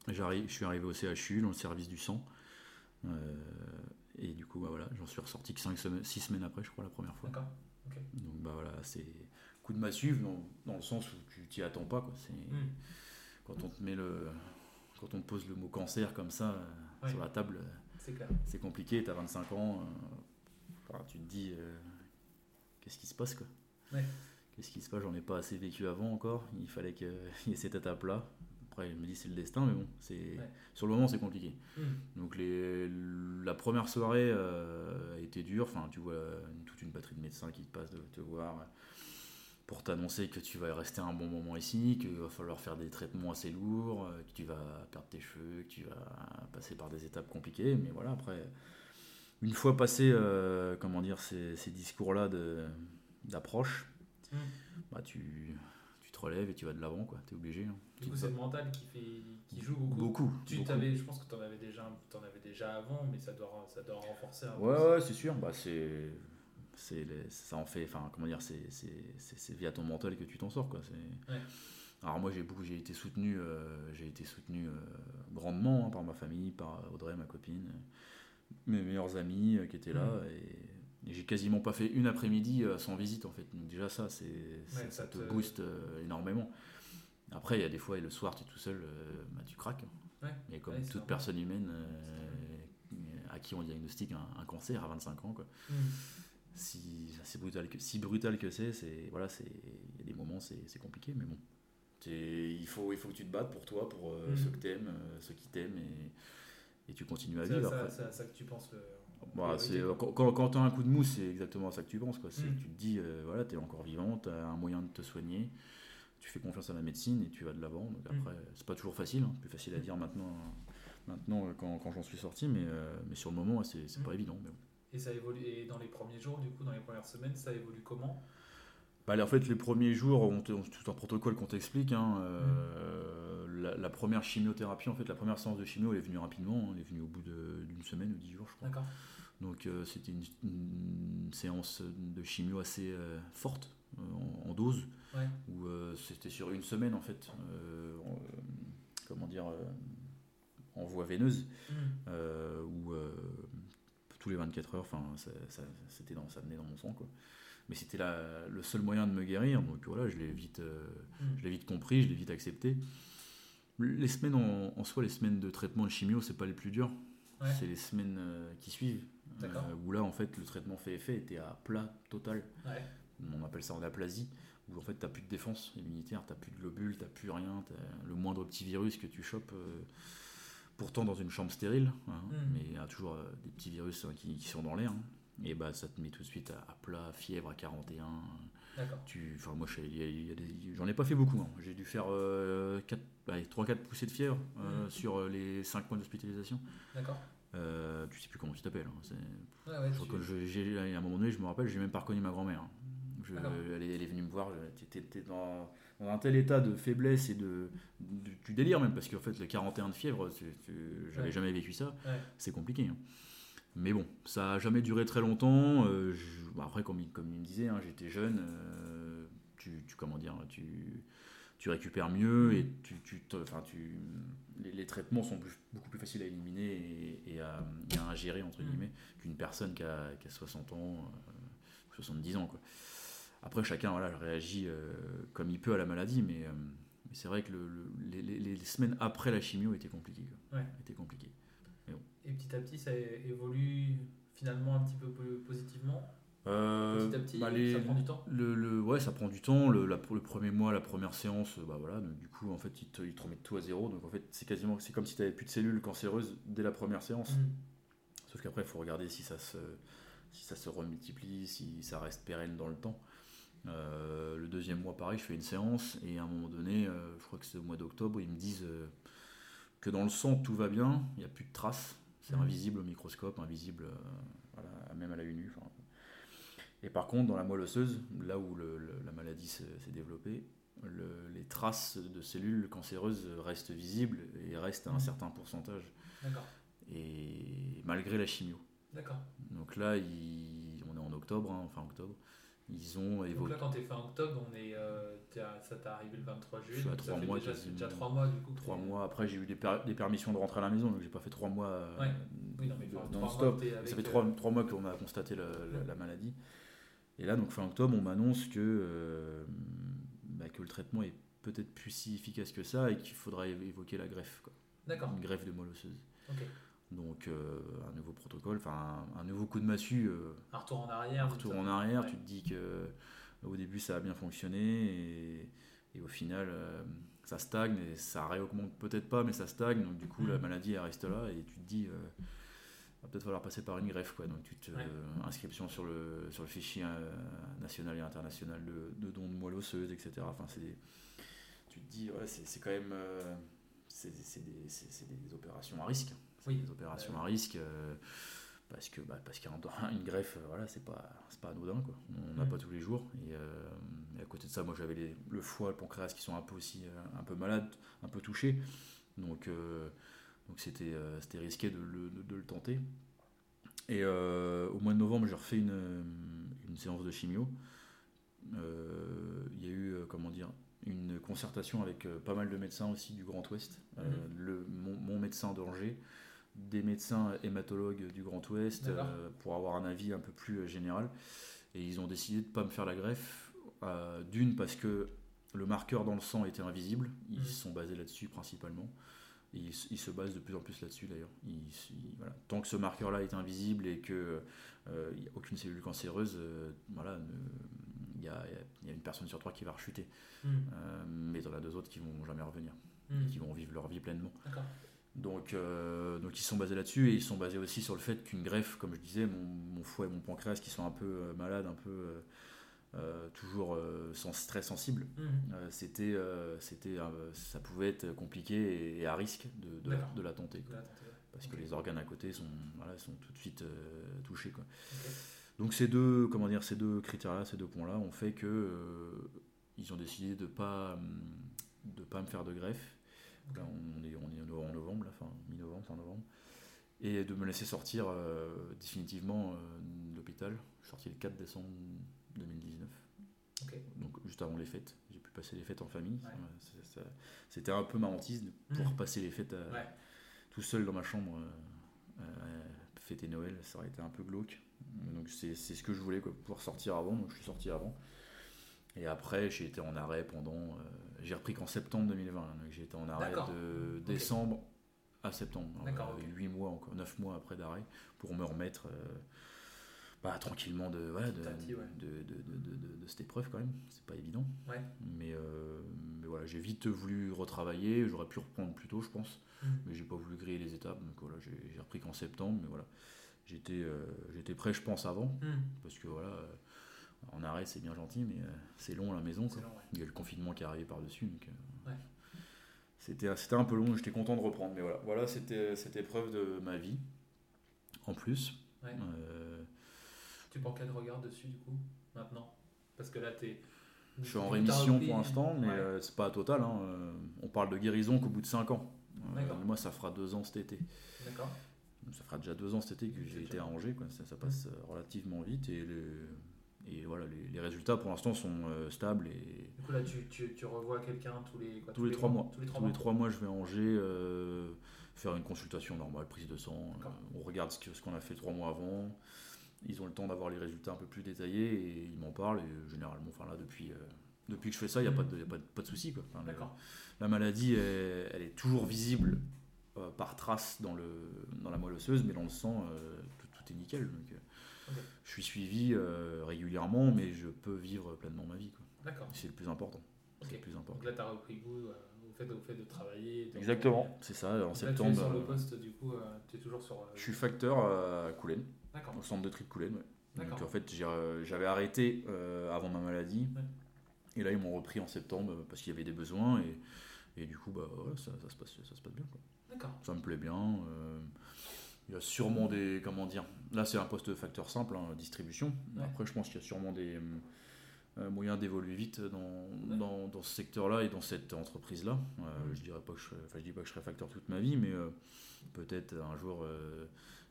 Speaker 3: J'arrive, je suis arrivé au CHU, dans le service du sang. Et du coup, bah voilà, j'en suis ressorti que 6 semaines, six semaines après, je crois, la première fois.
Speaker 2: D'accord.
Speaker 3: Donc bah voilà, c'est coup de massue dans, dans le sens où tu t'y attends pas. Quoi. C'est,
Speaker 2: Mhm.
Speaker 3: Quand on te met le. Quand on te pose le mot cancer comme ça euh,
Speaker 2: Ouais.
Speaker 3: sur la table, euh,
Speaker 2: C'est clair.
Speaker 3: c'est compliqué, t'as 25 ans, euh, tu te dis euh, qu'est-ce qui se passe quoi
Speaker 2: Ouais.
Speaker 3: Qu'est-ce qui se passe? J'en ai pas assez vécu avant encore, il fallait qu'il y ait cette étape-là. Après, je me dis c'est le destin, mais bon, c'est
Speaker 2: Ouais.
Speaker 3: sur le moment c'est compliqué.
Speaker 2: Mhm.
Speaker 3: Donc les, la première soirée euh, a été dure. Enfin, tu vois toute une batterie de médecins qui te passent de te voir euh, pour t'annoncer que tu vas rester un bon moment ici, qu'il va falloir faire des traitements assez lourds, euh, que tu vas perdre tes cheveux, que tu vas passer par des étapes compliquées. Mais voilà, après, une fois passé, euh, comment dire, ces, ces discours-là d'approche,
Speaker 2: Mhm.
Speaker 3: bah, tu, relèves et tu vas de l'avant, quoi. T'es obligé. hein.
Speaker 2: Du coup c'est le mental qui fait qui joue beaucoup.
Speaker 3: beaucoup.
Speaker 2: Tu
Speaker 3: beaucoup.
Speaker 2: je pense que tu en avais déjà, t'en avais déjà avant, mais ça doit, ça doit renforcer un peu.
Speaker 3: Ouais, c'est sûr. Bah, c'est, c'est, les- ça en fait. Enfin, comment dire, c'est, via ton mental que tu t'en sors, quoi.
Speaker 2: Ouais.
Speaker 3: Alors moi, j'ai beaucoup, j'ai été soutenu, euh, j'ai été soutenu euh, grandement hein, par ma famille, par Audrey, ma copine, mes meilleurs amis euh, qui étaient là, et j'ai quasiment pas fait une après-midi euh, sans visite, en fait. Donc déjà ça, c'est,
Speaker 2: Ouais,
Speaker 3: ça
Speaker 2: ça
Speaker 3: te
Speaker 2: te-
Speaker 3: booste euh, énormément. Après, il y a des fois, et le soir, tu es tout seul, euh, bah, tu craques.
Speaker 2: Ouais.
Speaker 3: Et comme
Speaker 2: Ouais,
Speaker 3: toute personne humaine euh, à qui on diagnostique un, un cancer à 25 ans, quoi.
Speaker 2: Mhm.
Speaker 3: Si, c'est brutal que, si brutal que c'est, c'est voilà, c'est il y a des moments c'est, c'est compliqué, mais bon, il faut il faut que tu te battes pour toi, pour
Speaker 2: Mhm.
Speaker 3: ceux que t'aimes, ceux qui t'aiment, et, et tu continues à
Speaker 2: C'est
Speaker 3: vivre.
Speaker 2: c'est à ça que tu penses. en
Speaker 3: Bah,
Speaker 2: quoi.
Speaker 3: quand quand, tu as un coup de mousse, c'est exactement à ça que tu penses. Quoi. C'est,
Speaker 2: Mm.
Speaker 3: Tu te dis, euh, voilà, tu es encore vivant, tu as un moyen de te soigner, tu fais confiance à la médecine et tu vas de l'avant. Donc
Speaker 2: Mm.
Speaker 3: après, c'est pas toujours facile, hein, plus facile à dire maintenant, maintenant euh, quand, quand j'en suis sorti, mais, euh, mais sur le moment, c'est, c'est
Speaker 2: Mm.
Speaker 3: pas évident. mais bon.
Speaker 2: Et ça évolue. Et dans les premiers jours, du coup, dans les premières semaines, ça évolue comment?
Speaker 3: Bah, en fait, les premiers jours, on tout un protocole qu'on t'explique. hein, euh, la, la première chimiothérapie, en fait, la première séance de chimio, elle est venue rapidement. hein, elle est venue au bout d'une semaine ou dix jours, je crois.
Speaker 2: D'accord.
Speaker 3: Donc euh, c'était une, une séance de chimio assez euh, forte en, en dose,
Speaker 2: Ouais.
Speaker 3: où c'était sur une semaine en fait, en- comment dire, en voie veineuse, euh, où tous les 24 heures, enfin ça, ça- c'était dans, ça venait dans mon sang quoi. Mais c'était le seul moyen de me guérir, donc voilà, je l'ai vite, euh, je l'ai vite compris, je l'ai vite accepté. Les semaines en, en soi, les semaines de traitement de chimio, c'est pas les plus dures.
Speaker 2: Ouais.
Speaker 3: C'est les semaines euh, qui suivent. Euh, où là, en fait, le traitement fait effet était à plat total.
Speaker 2: Ouais.
Speaker 3: On appelle ça en aplasie. Où en fait, t'as plus de défense immunitaire, t'as plus de globules, t'as plus rien. t'as le moindre petit virus que tu chopes, euh, pourtant dans une chambre stérile, hein,
Speaker 2: Mm.
Speaker 3: mais il y a toujours euh, des petits virus hein, qui, qui sont dans l'air. hein. Et bah, ça te met tout de suite à, à plat, fièvre à 41.
Speaker 2: D'accord.
Speaker 3: Tu, enfin, moi, j'en ai pas fait beaucoup. hein. J'ai dû faire 3-4 poussées de fièvre euh,
Speaker 2: Mm.
Speaker 3: sur euh, les 5 points d'hospitalisation.
Speaker 2: D'accord.
Speaker 3: Euh, tu sais plus comment tu t'appelles. hein.
Speaker 2: Ouais, tu-
Speaker 3: à un moment donné, je me rappelle, j'ai même pas reconnu ma grand-mère. Je-
Speaker 2: D'accord.
Speaker 3: elle, est, elle est venue me voir, tu étais dans, dans un tel état de faiblesse et de, de- tu délires même, parce qu'en fait, le 41 de fièvre, j'avais
Speaker 2: Ouais.
Speaker 3: jamais vécu ça,
Speaker 2: Ouais.
Speaker 3: c'est compliqué. hein. Mais bon, ça a jamais duré très longtemps. euh, je- bah, après, comme il, comme il me disait, hein, j'étais jeune. euh, tu, tu- comment dire, tu, tu récupères mieux et tu, les, les traitements sont plus- beaucoup plus faciles à éliminer et, et à, et à ingérer entre
Speaker 2: Mm.
Speaker 3: guillemets qu'une personne qui a, qui a 60 ans, euh, 70 ans. Quoi. Après, chacun voilà, réagit euh, comme il peut à la maladie, mais, euh, mais c'est vrai que le- le- les, les- les semaines après la chimio étaient compliquées. quoi.
Speaker 2: Ouais.
Speaker 3: Étaient compliquées.
Speaker 2: Et petit à petit, ça évolue finalement un petit peu po- positivement.
Speaker 3: Euh,
Speaker 2: Petit à petit,
Speaker 3: bah, les-
Speaker 2: ça prend du temps.
Speaker 3: Le, le- ouais, ça prend du temps. Le, la- pour le premier mois, la première séance, bah voilà, donc du coup, en fait, ils te, ils te remettent tout à zéro. Donc en fait, c'est quasiment, c'est comme si tu n'avais plus de cellules cancéreuses dès la première séance.
Speaker 2: Mm.
Speaker 3: Sauf qu'après, il faut regarder si ça se, si ça se remultiplie, si ça reste pérenne dans le temps. Euh, le deuxième mois, pareil, je fais une séance et à un moment donné, euh, je crois que c'est au mois d'octobre, ils me disent euh, que dans le sang tout va bien, il n'y a plus de traces, c'est
Speaker 2: Mhm.
Speaker 3: invisible au microscope, invisible euh, voilà, même à l'œil nu. enfin. Et par contre, dans la moelle osseuse, là où le- le- la maladie s'est développée, le- les traces de cellules cancéreuses restent visibles et restent à un
Speaker 2: Mhm.
Speaker 3: certain pourcentage,
Speaker 2: D'accord.
Speaker 3: et malgré la chimio.
Speaker 2: D'accord.
Speaker 3: Donc là, il- on est en octobre, hein, fin octobre. Ils ont
Speaker 2: Donc
Speaker 3: évoqué.
Speaker 2: là, quand t'es fin octobre, on est, euh, ça t'est arrivé le 23 juillet.
Speaker 3: Je suis à
Speaker 2: donc ça
Speaker 3: trois
Speaker 2: fait
Speaker 3: mois
Speaker 2: déjà, déjà 3 mois du coup. que
Speaker 3: Trois
Speaker 2: t'es-
Speaker 3: mois après, j'ai eu des, per- des permissions de rentrer à la maison, donc j'ai pas fait trois mois euh,
Speaker 2: Ouais. Oui, non, mais mois
Speaker 3: Ça fait
Speaker 2: euh,
Speaker 3: trois, trois mois qu'on a constaté la, la- la maladie. Et là, donc fin octobre, on m'annonce que, euh, bah, que le traitement est peut-être plus si efficace que ça et qu'il faudra évo- évoquer la greffe.
Speaker 2: D'accord.
Speaker 3: une greffe de moelle osseuse. Donc euh, un nouveau protocole, enfin un, un nouveau coup de massue. euh,
Speaker 2: Un retour en arrière.
Speaker 3: un retour en arrière,
Speaker 2: Ouais.
Speaker 3: tu te dis que au début ça a bien fonctionné et, et au final euh, ça stagne et ça réaugmente peut-être pas mais ça stagne donc du coup la
Speaker 2: Mhm.
Speaker 3: maladie elle reste là et tu te dis euh, va peut-être falloir passer par une greffe quoi donc tu te
Speaker 2: Ouais.
Speaker 3: euh, inscription sur le sur le fichier euh, national et international de, de dons de moelle osseuse etc enfin c'est des- tu te dis ouais c'est c'est quand même euh, c'est des, des opérations à risque
Speaker 2: Oui.
Speaker 3: des opérations à risque euh, parce que bah, parce qu'une greffe euh, voilà c'est pas c'est pas anodin quoi on n'a
Speaker 2: Mm.
Speaker 3: pas tous les jours et, euh, et à côté de ça moi j'avais le foie le pancréas qui sont un peu aussi un peu malades un peu touchés donc euh, donc c'était c'était risqué de le, de- de le tenter et euh, au mois de novembre j'ai refait une, une séance de chimio il y a eu comment dire une concertation avec pas mal de médecins aussi du Grand Ouest
Speaker 2: Mhm.
Speaker 3: le, mon, mon médecin d'Angers des médecins hématologues du Grand Ouest euh, pour avoir un avis un peu plus euh, général. Et ils ont décidé de ne pas me faire la greffe. euh, D'une, parce que le marqueur dans le sang était invisible. Ils
Speaker 2: Mhm.
Speaker 3: se sont basés là-dessus principalement. Et ils, ils se basent de plus en plus là-dessus d'ailleurs. Voilà. Tant que ce marqueur-là est invisible et qu'il n'y a aucune cellule cancéreuse, euh, voilà, il y a, il y a une personne sur trois qui va rechuter. Euh, mais il y en a deux autres qui vont jamais revenir,
Speaker 2: Hmm.
Speaker 3: qui vont vivre leur vie pleinement.
Speaker 2: D'accord.
Speaker 3: Donc, euh, donc ils sont basés là-dessus et ils sont basés aussi sur le fait qu'une greffe, comme je disais, mon, mon foie et mon pancréas qui sont un peu euh, malades, un peu euh, euh, toujours sens- très sensibles, euh, c'était, c'était, ça pouvait être compliqué et, et à risque de, de, la,
Speaker 2: D'accord.
Speaker 3: de la tenter. quoi.
Speaker 2: Ouais.
Speaker 3: Parce que les organes à côté sont, voilà, sont tout de suite touchés. Quoi. Donc ces deux, comment dire, ces deux critères-là, ces deux points-là, ont fait que ils ont décidé de pas, hum, de pas me faire de greffe. Là, on est, on est en novembre, la fin mi-novembre, fin novembre, et de me laisser sortir euh, définitivement euh, de l'hôpital. Je suis sorti le 4 décembre 2019.
Speaker 2: Ok.
Speaker 3: Donc juste avant les fêtes, j'ai pu passer les fêtes en famille.
Speaker 2: Ouais.
Speaker 3: Euh, C'était un peu ma hantise de pouvoir
Speaker 2: Mhm.
Speaker 3: passer les fêtes à-
Speaker 2: Ouais.
Speaker 3: tout seul dans ma chambre, euh, euh, fêter Noël, ça aurait été un peu glauque. Donc c'est c'est ce que je voulais, quoi, pouvoir sortir avant. Donc je suis sorti avant. Et après, j'ai été en arrêt pendant. euh, j'ai repris qu'en septembre 2020. Donc j'ai été en arrêt
Speaker 2: D'accord.
Speaker 3: de décembre à septembre.
Speaker 2: D'accord, ok.
Speaker 3: 8 mois encore, 9 mois après d'arrêt pour me remettre bah, tranquillement de, voilà, de,
Speaker 2: Petit à petit, ouais.
Speaker 3: de, de- de- de- de- de cette épreuve quand même. C'est pas évident.
Speaker 2: Ouais.
Speaker 3: Mais, euh, mais voilà, j'ai vite voulu retravailler. J'aurais pu reprendre plus tôt, je pense
Speaker 2: Hmm.
Speaker 3: mais j'ai pas voulu griller les étapes donc voilà j'ai j'ai repris qu'en septembre mais voilà j'étais euh, j'étais prêt je pense avant
Speaker 2: Hmm.
Speaker 3: parce que voilà en arrêt c'est bien gentil mais euh, c'est long à la maison quoi.
Speaker 2: long, ouais.
Speaker 3: il y a le confinement qui est arrivé par dessus donc euh,
Speaker 2: Ouais.
Speaker 3: c'était un peu long j'étais content de reprendre mais voilà voilà c'était cette épreuve de ma vie en plus
Speaker 2: Ouais.
Speaker 3: Euh,
Speaker 2: Tu prends quel regard dessus du coup maintenant? Parce que là t'es.
Speaker 3: je suis en rémission
Speaker 2: repris-
Speaker 3: pour l'instant mais
Speaker 2: Ouais.
Speaker 3: euh, c'est pas total hein, on parle de guérison qu'au bout de 5 ans Euh, moi ça fera 2 ans cet été
Speaker 2: D'accord.
Speaker 3: ça fera déjà deux ans cet été que j'ai été à Angers, quoi. Ça, ça passe relativement vite et, le- et voilà, les, les résultats pour l'instant sont euh, stables et
Speaker 2: Du coup, là, tu, tu, tu revois quelqu'un tous les, quoi,
Speaker 3: tous les trois mois.
Speaker 2: Tous les trois
Speaker 3: Tous les
Speaker 2: mois.
Speaker 3: trois mois, je vais à Angers euh, faire une consultation normale, prise de sang. euh, on regarde ce qu'on a fait trois mois avant. Ils ont le temps d'avoir les résultats un peu plus détaillés et ils m'en parlent. Et généralement, enfin là, depuis, depuis que je fais ça, il n'y a, pas de- y a pas de, pas de souci. quoi. Enfin, la maladie, elle, elle est toujours visible par trace dans, le, dans la moelle osseuse, mais dans le sang, tout, tout est nickel. Donc. Je suis suivi euh, régulièrement, mais je peux vivre pleinement ma vie.
Speaker 2: D'accord.
Speaker 3: C'est le plus important. Le plus important.
Speaker 2: Donc là, tu as repris goût euh, au, fait, au fait de travailler. de-
Speaker 3: Exactement, c'est ça. En
Speaker 2: là, tu es
Speaker 3: septembre,
Speaker 2: sur le
Speaker 3: euh,
Speaker 2: poste, du coup, euh, tu es toujours sur. euh,
Speaker 3: je suis facteur à Coulennes,
Speaker 2: D'accord.
Speaker 3: au centre de tri de Coulennes. ouais. Donc en fait, euh, j'avais arrêté euh, avant ma maladie.
Speaker 2: Ouais.
Speaker 3: Et là, ils m'ont repris en septembre parce qu'il y avait des besoins. Et, et du coup, bah, ouais, ça, ça se passe, ça se passe bien.
Speaker 2: D'accord.
Speaker 3: Ça me plaît bien. euh, il y a sûrement des. Comment dire Là, c'est un poste facteur simple, hein, distribution.
Speaker 2: Ouais.
Speaker 3: Après, je pense qu'il y a sûrement des euh, moyens d'évoluer vite dans,
Speaker 2: Ouais.
Speaker 3: dans, dans ce secteur-là et dans cette entreprise-là. Euh. Je dirais pas que je, enfin, je dis pas que je serai facteur toute ma vie, mais euh, peut-être un jour euh,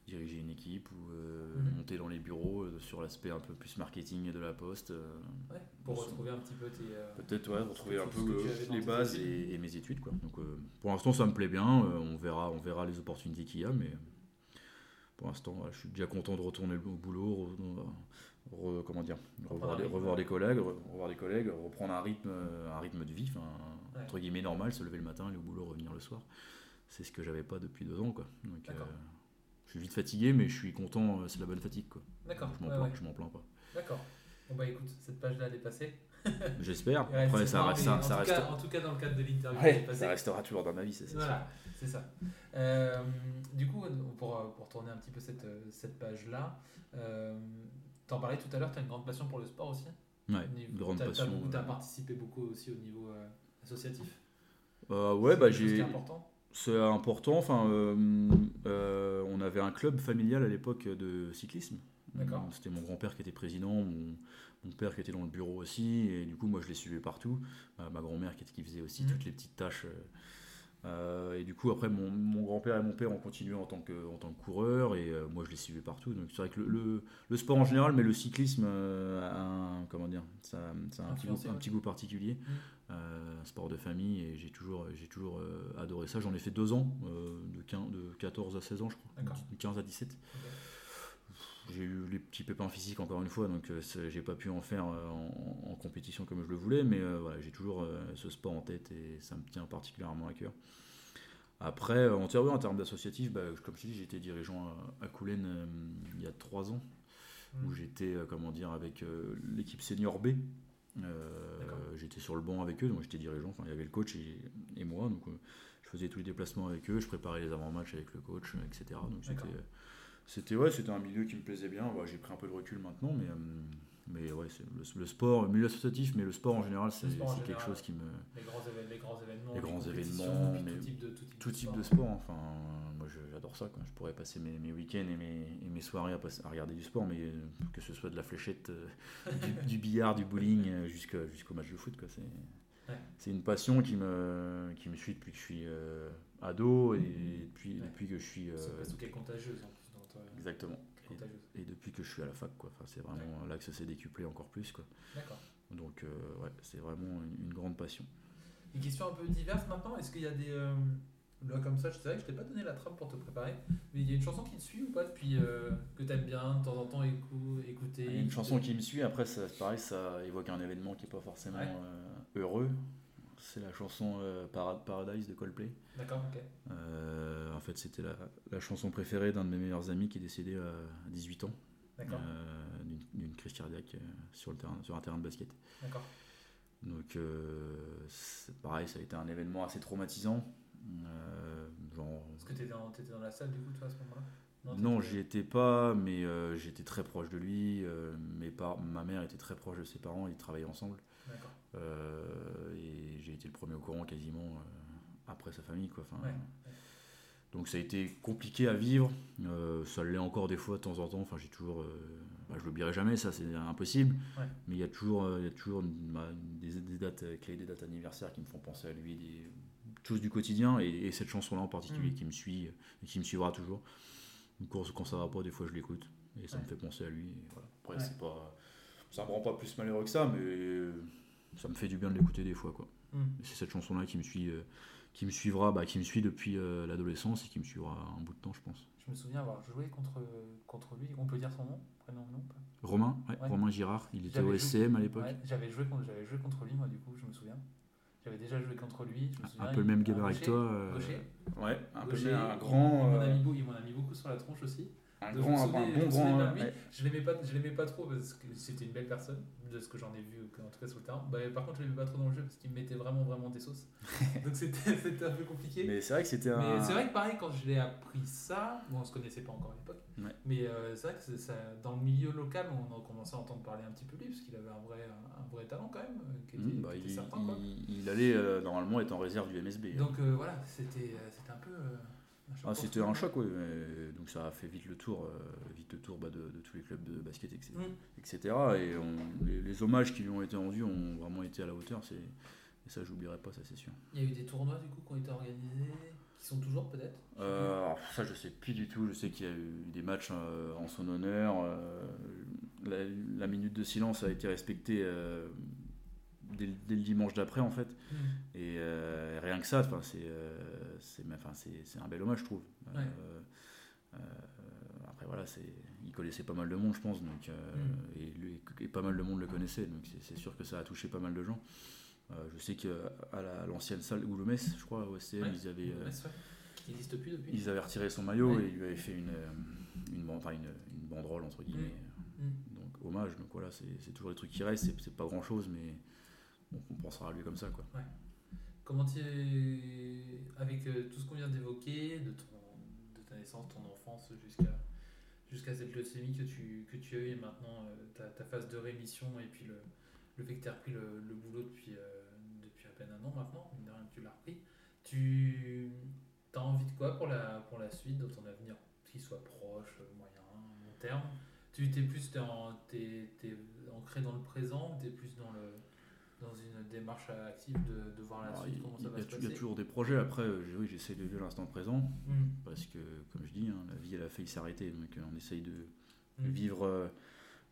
Speaker 3: diriger une équipe ou euh,
Speaker 2: Mhm.
Speaker 3: monter dans les bureaux euh, sur l'aspect un peu plus marketing de la poste. euh,
Speaker 2: Ouais, pour retrouver un petit peu tes. euh,
Speaker 3: Peut-être ouais, retrouver un peu euh, les
Speaker 2: tes
Speaker 3: bases et, et mes études. Quoi. Donc, euh, pour l'instant, ça me plaît bien. euh, on, verra, on verra les opportunités qu'il y a, mais pour l'instant, je suis déjà content de retourner au boulot, re- re- comment dire, revoir, des,
Speaker 2: rythme.
Speaker 3: revoir des collègues, re- revoir des collègues, reprendre un rythme, un rythme de vie,
Speaker 2: Ouais.
Speaker 3: entre guillemets normal, se lever le matin, aller au boulot, revenir le soir. C'est ce que j'avais pas depuis deux ans. Quoi. Donc, euh, je suis vite fatigué, mais je suis content. euh, C'est la bonne fatigue. Quoi.
Speaker 2: D'accord.
Speaker 3: Je m'en
Speaker 2: ouais,
Speaker 3: plains,
Speaker 2: ouais.
Speaker 3: plains pas.
Speaker 2: D'accord. Bon, bah écoute, cette page-là, elle est passée.
Speaker 3: J'espère. Après,
Speaker 2: c'est
Speaker 3: ça, reste, ça, ça
Speaker 2: en, tout
Speaker 3: reste-
Speaker 2: cas, en tout cas, dans le cadre de l'interview,
Speaker 3: Ouais, ça restera toujours dans ma vie, c'est c'est sûr.
Speaker 2: Voilà, c'est ça. Euh, du coup, pour, pour tourner un petit peu cette, cette page-là, euh, t'en parlais tout à l'heure, tu as une grande passion pour le sport aussi?
Speaker 3: Ouais,
Speaker 2: Au niveau-
Speaker 3: une grande
Speaker 2: t'as-
Speaker 3: passion.
Speaker 2: T'as,
Speaker 3: euh.
Speaker 2: t'as participé beaucoup aussi au niveau euh, associatif
Speaker 3: Euh, ouais, bah
Speaker 2: C'est est
Speaker 3: j'ai.
Speaker 2: important
Speaker 3: C'est important. Enfin, euh, euh, on avait un club familial à l'époque de cyclisme.
Speaker 2: D'accord.
Speaker 3: C'était mon grand-père qui était président, mon, mon père qui était dans le bureau aussi, et du coup, moi, je les suivais partout. Euh, ma grand-mère qui, faisait aussi
Speaker 2: Mhm.
Speaker 3: toutes les petites tâches. euh, euh, et du coup, après, mon, mon grand-père et mon père ont continué en tant que, en tant que coureur, et euh, moi, je les suivais partout. Donc, c'est vrai que le, le- le sport en général, mais le cyclisme a un, comment dire, ça, ça a un petit, goût,
Speaker 2: Influencé,
Speaker 3: un
Speaker 2: ouais.
Speaker 3: petit goût particulier.
Speaker 2: Mhm.
Speaker 3: Un sport de famille, et j'ai toujours, j'ai toujours adoré ça. J'en ai fait deux ans, de, 15 de 14 à 16 ans, je crois, de 15 à 17.
Speaker 2: Ok.
Speaker 3: J'ai eu les petits pépins physiques encore une fois, donc euh, j'ai pas pu en faire euh, en, en compétition comme je le voulais, mais euh, voilà, j'ai toujours ce sport en tête et ça me tient particulièrement à cœur. Après, en, termes d'associatif, bah, comme je te dis, j'étais dirigeant à, à Coulennes euh, il y a trois ans, où
Speaker 2: Mhm.
Speaker 3: j'étais euh, comment dire avec euh, l'équipe senior B. J'étais sur le banc avec eux, donc j'étais dirigeant. Enfin, il y avait le coach et, et moi, donc je faisais tous les déplacements avec eux, je préparais les avant-matchs avec le coach, etc. Donc c'était. C'était ouais, c'était un milieu qui me plaisait bien. J'ai pris un peu de recul maintenant, mais euh, mais ouais, le, le sport, le milieu associatif, mais le sport en général, c'est, quelque chose qui me
Speaker 2: Les grands, événements, les grands événements,
Speaker 3: Les grands
Speaker 2: compétitions,
Speaker 3: événements,
Speaker 2: puis
Speaker 3: mais
Speaker 2: tout type de, tout type
Speaker 3: tout
Speaker 2: de
Speaker 3: type
Speaker 2: sport.
Speaker 3: de sport. Enfin, moi j'adore ça. Quoi. Je pourrais passer mes, mes week-ends et mes, et mes soirées à, passer- à regarder du sport, mais euh, que ce soit de la fléchette, euh, du, du billard, du bowling, jusqu'au match de foot. Quoi. C'est, une passion qui me, qui me suit depuis que je suis euh, ado et depuis,
Speaker 2: Ouais.
Speaker 3: depuis que je suis. euh,
Speaker 2: C'est est contagieuse
Speaker 3: exactement.
Speaker 2: est.
Speaker 3: Et depuis que je suis à la fac, quoi. Enfin, c'est vraiment là que ça s'est décuplé encore plus. Quoi.
Speaker 2: D'accord.
Speaker 3: Donc, euh, ouais, c'est vraiment une, une grande passion.
Speaker 2: Une question un peu diverse maintenant. Est-ce qu'il y a des. euh, là, comme ça, je sais que je t'ai pas donné la trappe pour te préparer, mais il y a une chanson qui te suit ou pas depuis euh, que t'aimes bien, de temps en temps écou- écouter?
Speaker 3: Une chanson qui me suit, après, ça, pareil, ça évoque un événement qui n'est pas forcément
Speaker 2: Ouais.
Speaker 3: euh, heureux. C'est la chanson euh, Para- Paradise de Coldplay.
Speaker 2: D'accord, ok.
Speaker 3: Euh, en fait, c'était la, la chanson préférée d'un de mes meilleurs amis qui est décédé à 18 ans
Speaker 2: D'accord,
Speaker 3: euh, d'une- crise cardiaque euh, sur, le terrain, sur un terrain de basket.
Speaker 2: d'accord.
Speaker 3: Donc, euh, pareil, ça a été un événement assez traumatisant. Euh, genre,
Speaker 2: Est-ce que dans, t'étais dans la salle du coup, toi, à ce moment-là?
Speaker 3: Non,
Speaker 2: t'étais-
Speaker 3: j'y étais pas, mais euh, j'étais très proche de lui. euh, mes par- ma mère était très proche de ses parents, ils travaillaient ensemble.
Speaker 2: D'accord.
Speaker 3: Euh, et j'ai été le premier au courant quasiment euh, après sa famille. Quoi. Enfin,
Speaker 2: Ouais.
Speaker 3: Donc ça a été compliqué à vivre. Euh, ça l'est encore des fois de temps en temps. Enfin, j'ai toujours, euh, bah, je l'oublierai jamais, ça c'est impossible.
Speaker 2: Ouais.
Speaker 3: Mais il y a toujours, euh, y a toujours bah, des, des dates clés, des dates anniversaires qui me font penser à lui, des choses du quotidien. Et, et cette chanson-là en particulier
Speaker 2: Mhm.
Speaker 3: qui me suit et qui me suivra toujours. Quand ça va pas, des fois je l'écoute et ça
Speaker 2: Ouais.
Speaker 3: me fait penser à lui. et voilà. Après,
Speaker 2: Ouais.
Speaker 3: c'est pas, ça me rend pas plus malheureux que ça, mais ça me fait du bien de l'écouter des fois, quoi. Et c'est cette chanson-là qui me suit, euh, qui me suivra, bah, qui me suit depuis euh, l'adolescence et qui me suivra un bout de temps, je pense.
Speaker 2: Je me souviens avoir joué contre, contre lui. On peut dire son nom Prénom, non pas?
Speaker 3: Romain, ouais,
Speaker 2: Ouais.
Speaker 3: Romain Girard, il était au SCM à l'époque.
Speaker 2: Ouais, j'avais joué, contre- j'avais joué contre lui, moi, du coup, je me souviens. J'avais déjà joué contre lui. Je me souviens,
Speaker 3: Un peu le même
Speaker 2: un
Speaker 3: gabarit que toi. euh,
Speaker 2: Gaucher.
Speaker 3: Ouais, un peu
Speaker 2: Gaucher,
Speaker 3: le- un
Speaker 2: il-
Speaker 3: grand,
Speaker 2: Il m'en a
Speaker 3: euh,
Speaker 2: il m'en a mis beaucoup sur la tronche aussi.
Speaker 3: Un grand, bon grand. ouais.
Speaker 2: Je l'aimais pas, je l'aimais pas trop parce que c'était une belle personne de ce que j'en ai vu, en tout cas sur le terrain. Bah, par contre, je l'aimais pas trop dans le jeu parce qu'il me mettait vraiment, vraiment des sauces. Donc c'était c'était un peu compliqué.
Speaker 3: Mais c'est vrai que c'était un.
Speaker 2: Mais c'est vrai que pareil, quand je l'ai appris ça, bon, on se connaissait pas encore à l'époque,
Speaker 3: Ouais.
Speaker 2: mais euh, c'est vrai que ça, dans le milieu local, on a commencé à entendre parler un petit peu lui, parce qu'il avait un vrai, un, un vrai talent quand même, euh, qui était,
Speaker 3: Mmh, bah,
Speaker 2: qui était
Speaker 3: il,
Speaker 2: certain. Quoi.
Speaker 3: il- il allait euh, normalement être en réserve du MSB. hein.
Speaker 2: Donc euh, voilà, c'était euh, c'était un peu. Euh,
Speaker 3: Ah, c'était un choc, oui. Donc ça a fait vite le tour, euh, vite le tour bah, de, de tous les clubs de basket, etc. Etc. Et on- les, les hommages qui lui ont été rendus ont vraiment été à la hauteur. C'est, et ça, j'oublierai pas, ça c'est sûr.
Speaker 2: Il y a eu des tournois du coup qui ont été organisés, qui sont toujours peut-être
Speaker 3: Euh, alors, ça, je sais plus du tout. Je sais qu'il y a eu des matchs euh, en son honneur. euh, la, la minute de silence a été respectée euh, dès, le- dès le dimanche d'après, en fait.
Speaker 2: Mmh.
Speaker 3: Et euh, rien que ça, c'est, euh, c'est, un bel hommage, je trouve.
Speaker 2: Ouais.
Speaker 3: Euh, après, voilà, il connaissait pas mal de monde, je pense, donc, euh,
Speaker 2: Mm.
Speaker 3: et, lui- et pas mal de monde le connaissait, donc c'est, sûr que ça a touché pas mal de gens. Je sais qu'à l'ancienne salle Goulomès, je crois, au SCM,
Speaker 2: Ouais.
Speaker 3: ils, avaient,
Speaker 2: Ouais, c'est vrai. Qui n'existe plus depuis.
Speaker 3: ils avaient retiré son maillot
Speaker 2: Ouais.
Speaker 3: et ils lui avaient fait une, une, enfin, une, une banderole, entre guillemets.
Speaker 2: Mm.
Speaker 3: Donc, hommage, donc voilà, c'est, toujours des trucs qui restent, c'est pas grand chose, mais bon, on pensera à lui comme ça, quoi.
Speaker 2: Comment tu avec euh, tout ce qu'on vient d'évoquer, de, ton, de ta naissance, ton enfance jusqu'à cette leucémie que tu, as eue et maintenant euh, ta, phase de rémission et puis le, le fait que tu as repris le, boulot depuis, euh, depuis à peine un an maintenant, de rien que tu l'as repris, tu as envie de quoi pour la, pour la suite, dans ton avenir, qu'il soit proche, moyen, long terme? Tu es plus dans, t'es, t'es ancré dans le présent ou tu es plus dans le dans une démarche active de, de voir la
Speaker 3: Alors,
Speaker 2: suite,
Speaker 3: il,
Speaker 2: comment ça
Speaker 3: y
Speaker 2: va
Speaker 3: a,
Speaker 2: se
Speaker 3: tu- il y
Speaker 2: passer
Speaker 3: a toujours des projets, après, euh, oui, j'essaie de vivre l'instant présent,
Speaker 2: Mm.
Speaker 3: parce que, comme je dis, hein, la vie, elle a failli s'arrêter, donc euh, on essaye de,
Speaker 2: Mm.
Speaker 3: vivre euh,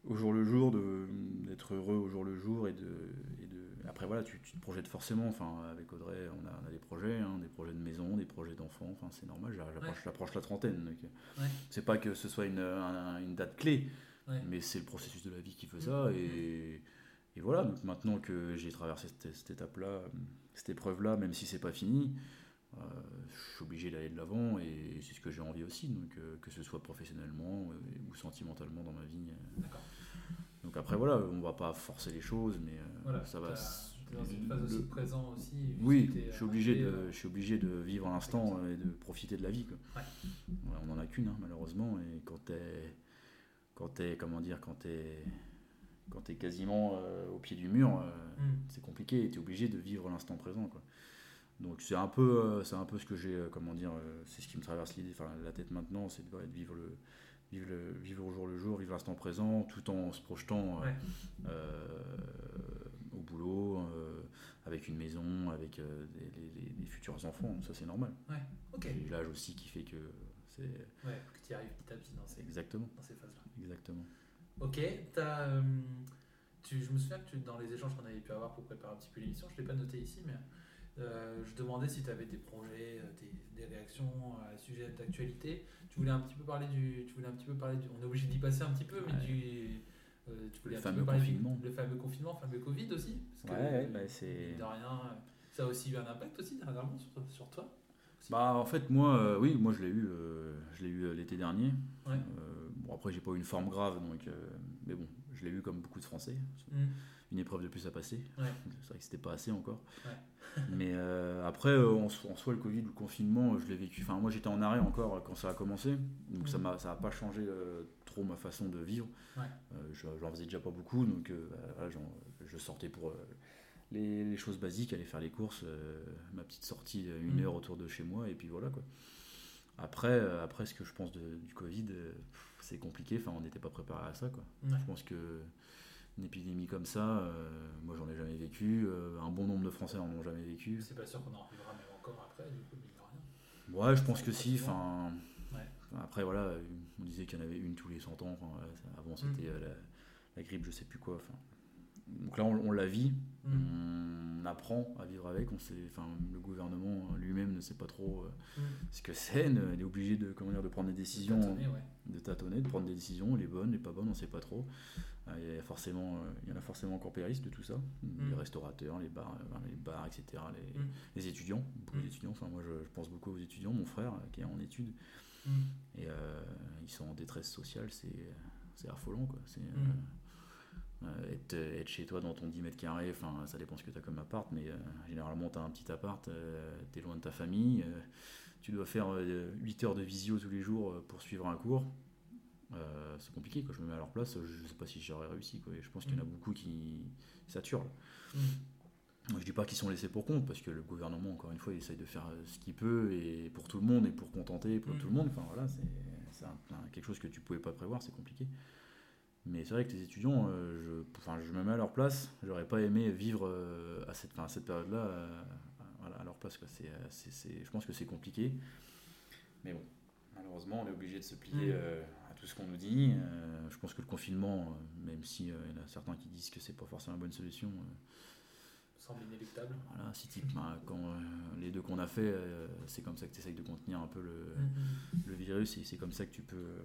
Speaker 3: au jour le jour, d'être heureux au jour le jour, et de... Et de après, voilà, tu, tu te projettes forcément, enfin, avec Audrey, on a, on a des projets, hein, des projets de maison, des projets d'enfants, enfin, c'est normal, j'a- j'approche
Speaker 2: Ouais.
Speaker 3: la trentaine, donc
Speaker 2: Ouais.
Speaker 3: c'est pas que ce soit une, un- une date clé,
Speaker 2: Ouais.
Speaker 3: mais c'est le processus de la vie qui fait
Speaker 2: Mm.
Speaker 3: ça, et... Et voilà, donc maintenant que j'ai traversé cette, cette étape-là, cette épreuve-là, même si c'est pas fini, euh, je suis obligé d'aller de l'avant et c'est ce que j'ai envie aussi, donc euh, que ce soit professionnellement euh, ou sentimentalement dans ma vie. Donc après voilà, on va pas forcer les choses, mais
Speaker 2: Voilà,
Speaker 3: ça va.
Speaker 2: dans une phase aussi
Speaker 3: le-
Speaker 2: de présent aussi.
Speaker 3: Oui, je suis obligé de,
Speaker 2: euh,
Speaker 3: je suis obligé de vivre l'instant et de profiter de la vie. Quoi.
Speaker 2: Ouais.
Speaker 3: Voilà, on en a qu'une hein, malheureusement et quand t'es, quand t'es, comment dire, quand t'es, quand t'es quasiment euh, au pied du mur. euh,
Speaker 2: mm.
Speaker 3: c'est compliqué et tu es obligé de vivre l'instant présent quoi. Donc c'est un peu euh, c'est un peu ce que j'ai comment dire c'est ce qui me traverse l'idée enfin la tête maintenant c'est de, ouais, de vivre le vivre le vivre au jour le jour vivre l'instant présent tout en se projetant
Speaker 2: Ouais.
Speaker 3: au boulot avec une maison avec des, les- futurs enfants ça c'est normal
Speaker 2: Ouais,
Speaker 3: j'ai l'âge aussi qui fait que c'est
Speaker 2: Ouais, que tu y arrives petit à petit dans ces,
Speaker 3: exactement
Speaker 2: dans ces phases-là.
Speaker 3: exactement
Speaker 2: Ok, t'as, euh, tu, je me souviens que tu, dans les échanges qu'on avait pu avoir pour préparer un petit peu l'émission, je ne l'ai pas noté ici, mais euh, je demandais si tu avais des projets, euh, des, des réactions à sujet d'actualité. Tu voulais un petit peu parler du, tu voulais un petit peu parler du, on est obligé d'y passer un petit peu, mais
Speaker 3: Ouais.
Speaker 2: du, euh, tu voulais
Speaker 3: Le
Speaker 2: un petit
Speaker 3: fameux
Speaker 2: peu parler
Speaker 3: confinement.
Speaker 2: du le fameux confinement, le fameux Covid aussi, parce que
Speaker 3: Ouais, bah, c'est-
Speaker 2: de rien, ça a aussi eu un impact aussi dernièrement sur, sur toi.
Speaker 3: Bah en fait moi euh, oui moi je l'ai eu euh, je l'ai eu l'été dernier.
Speaker 2: Ouais.
Speaker 3: Euh, bon après j'ai pas eu une forme grave donc euh, mais bon je l'ai eu comme beaucoup de Français.
Speaker 2: Mm.
Speaker 3: Une épreuve de plus à passer.
Speaker 2: Ouais.
Speaker 3: C'est vrai que c'était pas assez encore.
Speaker 2: Ouais.
Speaker 3: mais euh, après euh, en, en soi le Covid ou le confinement je l'ai vécu. Enfin moi j'étais en arrêt encore quand ça a commencé donc ça
Speaker 2: Mm.
Speaker 3: m'a ça a pas changé trop ma façon de vivre.
Speaker 2: Ouais.
Speaker 3: Je- j'en faisais déjà pas beaucoup donc voilà, j'en- je sortais pour les, les choses basiques, aller faire les courses, ma petite sortie une
Speaker 2: Mm.
Speaker 3: heure autour de chez moi, et puis voilà quoi. Après, après ce que je pense de- du Covid, pff, c'est compliqué, enfin on n'était pas préparé à ça quoi.
Speaker 2: Ouais.
Speaker 3: Je pense que une épidémie comme ça, euh, moi j'en ai jamais vécu, euh, un bon nombre de Français en ont jamais vécu.
Speaker 2: C'est pas sûr qu'on en arrivera même encore après, du coup, mine de rien.
Speaker 3: Ouais, je pense que si, enfin.
Speaker 2: Ouais.
Speaker 3: Après, voilà, on disait qu'il y en avait une tous les 100 ans. Enfin, avant, c'était
Speaker 2: Mm.
Speaker 3: euh, la, la grippe, je sais plus quoi. Enfin, donc là, on, on la vit.
Speaker 2: Mm.
Speaker 3: On apprend à vivre avec. On sait, enfin, le gouvernement lui-même ne sait pas trop euh,
Speaker 2: Mm.
Speaker 3: ce que c'est. ne- Il est obligé de, comment dire, de prendre des décisions,
Speaker 2: Tâtonner, ouais.
Speaker 3: de tâtonner, de prendre des décisions, les bonnes, les pas bonnes, on sait pas trop. Euh, Il y, a forcément, euh, il y en a forcément encore péristes de tout ça. Les restaurateurs, les bars, euh, les bars etc. Les,
Speaker 2: Mm.
Speaker 3: les étudiants, beaucoup
Speaker 2: Mm.
Speaker 3: d'étudiants. Enfin, moi, je, je pense beaucoup aux étudiants. Mon frère, euh, qui est en études,
Speaker 2: Mm.
Speaker 3: et euh, ils sont en détresse sociale, c'est c'est affolant. Quoi. C'est,
Speaker 2: Mm.
Speaker 3: Euh, euh, être, être chez toi dans ton 10 mètres carrés, enfin, ça dépend ce que tu as comme appart, mais euh, généralement, tu as un petit appart, tu es loin de ta famille, euh, tu dois faire euh, 8 heures de visio tous les jours euh, pour suivre un cours. Euh, c'est compliqué, quoi. je me mets à leur place, je sais pas si j'aurais réussi. Quoi. Et je pense qu'il y en a
Speaker 2: Mm.
Speaker 3: beaucoup qui saturent.
Speaker 2: Mm.
Speaker 3: Je dis pas qu'ils sont laissés pour compte, parce que le gouvernement, encore une fois, il essaye de faire euh, ce qu'il peut, et pour tout le monde, et pour contenter pour
Speaker 2: Mm.
Speaker 3: tout le monde. Enfin voilà, c'est quelque chose que tu pouvais pas prévoir, c'est compliqué. Mais c'est vrai que les étudiants, euh, je, enfin, je me mets à leur place, j'aurais pas aimé vivre euh, à cette, enfin, à cette période-là euh, voilà, à leur place. Quoi. C'est, c'est- c'est- je pense que c'est compliqué. Mais bon, malheureusement, on est obligé de se plier
Speaker 2: Mm.
Speaker 3: à tout ce qu'on nous dit. Je pense que le confinement, même s'il y en a certains qui disent que c'est pas forcément la bonne solution,
Speaker 2: Semble inéluctable.
Speaker 3: voilà, si type, ben, quand euh, les deux qu'on a fait, euh, c'est comme ça que tu essayes de contenir un peu le,
Speaker 2: Mm.
Speaker 3: le virus et c'est comme ça que tu peux euh,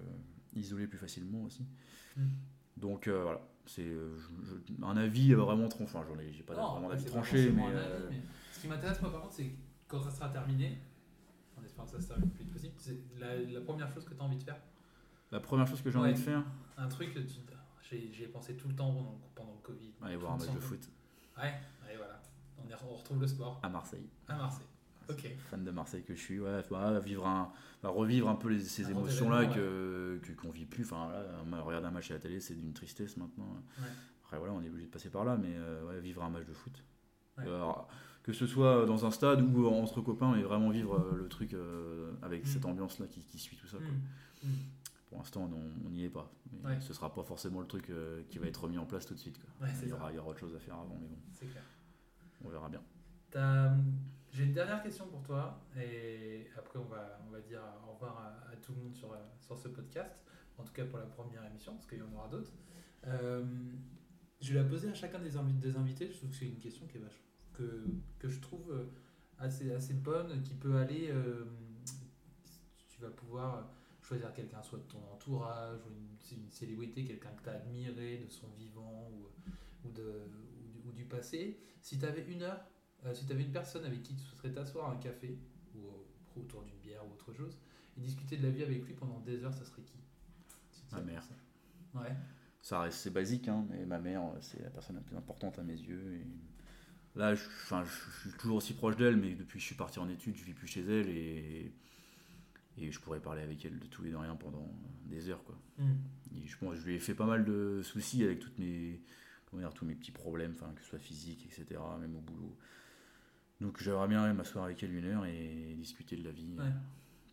Speaker 3: isoler plus facilement aussi.
Speaker 2: Mm.
Speaker 3: Donc euh, voilà, c'est euh, un avis vraiment tranché. Enfin, j'en ai, j'ai pas
Speaker 2: Non,
Speaker 3: vraiment d'avis tranché, mais, euh,
Speaker 2: mais Ce qui m'intéresse, moi, par contre, c'est quand ça sera terminé, en espérant que ça se termine le plus vite possible, c'est la, la première chose que tu as envie de faire.
Speaker 3: la première chose que j'ai
Speaker 2: Ouais.
Speaker 3: envie de faire,
Speaker 2: Un truc que tu. J'y j'y ai pensé tout le temps pendant, pendant le Covid.
Speaker 3: aller
Speaker 2: Tout
Speaker 3: voir un match de foot
Speaker 2: Ouais, allez, voilà. On, est- on retrouve le sport
Speaker 3: à Marseille.
Speaker 2: à Marseille. Ok.
Speaker 3: Fan de Marseille que je suis, ouais, bah, vivre un, bah, revivre un peu les- ces émotions-là que qu'on vit plus. Enfin, regarder un match à la télé, c'est d'une tristesse maintenant.
Speaker 2: Ouais.
Speaker 3: Après, voilà, on est obligé de passer par là, mais euh, vivre un match de foot. Alors, que ce soit dans un stade ou entre copains, mais vraiment vivre euh, le truc euh, avec
Speaker 2: Mm.
Speaker 3: cette ambiance-là qui, qui suit tout ça. quoi.
Speaker 2: Mm. Mm.
Speaker 3: Pour l'instant, on n'y est pas. Mais. Ce sera pas forcément le truc euh, qui va être remis en place tout de suite. quoi. Il, y aura, il y aura autre chose à faire avant, mais bon,
Speaker 2: clair.
Speaker 3: on verra bien.
Speaker 2: J'ai une dernière question pour toi, et après on va, on va dire au revoir à, tout le monde sur, euh, sur ce podcast, en tout cas pour la première émission, parce qu'il y en aura d'autres. Euh, je vais la poser à chacun des, invi- des invités, je trouve que c'est une question qui est que, que je trouve euh, assez, assez bonne, qui peut aller, tu vas pouvoir choisir quelqu'un soit de ton entourage, ou une, une célébrité, quelqu'un que tu as admiré de son vivant, ou, ou, de, ou, du, ou du passé. Si tu avais une heure euh, si tu avais une personne avec qui tu souhaiterais t'asseoir à un café ou au- autour d'une bière ou autre chose et discuter de la vie avec lui pendant des heures, ça serait qui?
Speaker 3: Ma mère.
Speaker 2: ça. Ouais.
Speaker 3: Ça reste, c'est basique, hein, mais ma mère, euh, c'est la personne la plus importante à mes yeux. Et là, je, je suis toujours aussi proche d'elle, mais depuis que je suis parti en études, je vis plus chez elle et, et je pourrais parler avec elle de tout et de rien pendant des heures. Quoi. Et je que je lui ai fait pas mal de soucis avec toutes mes, comment dire, tous mes petits problèmes, que ce soit physique, etc., même au boulot. Donc j'aimerais bien m'asseoir avec elle une heure et discuter de la vie
Speaker 2: Ouais.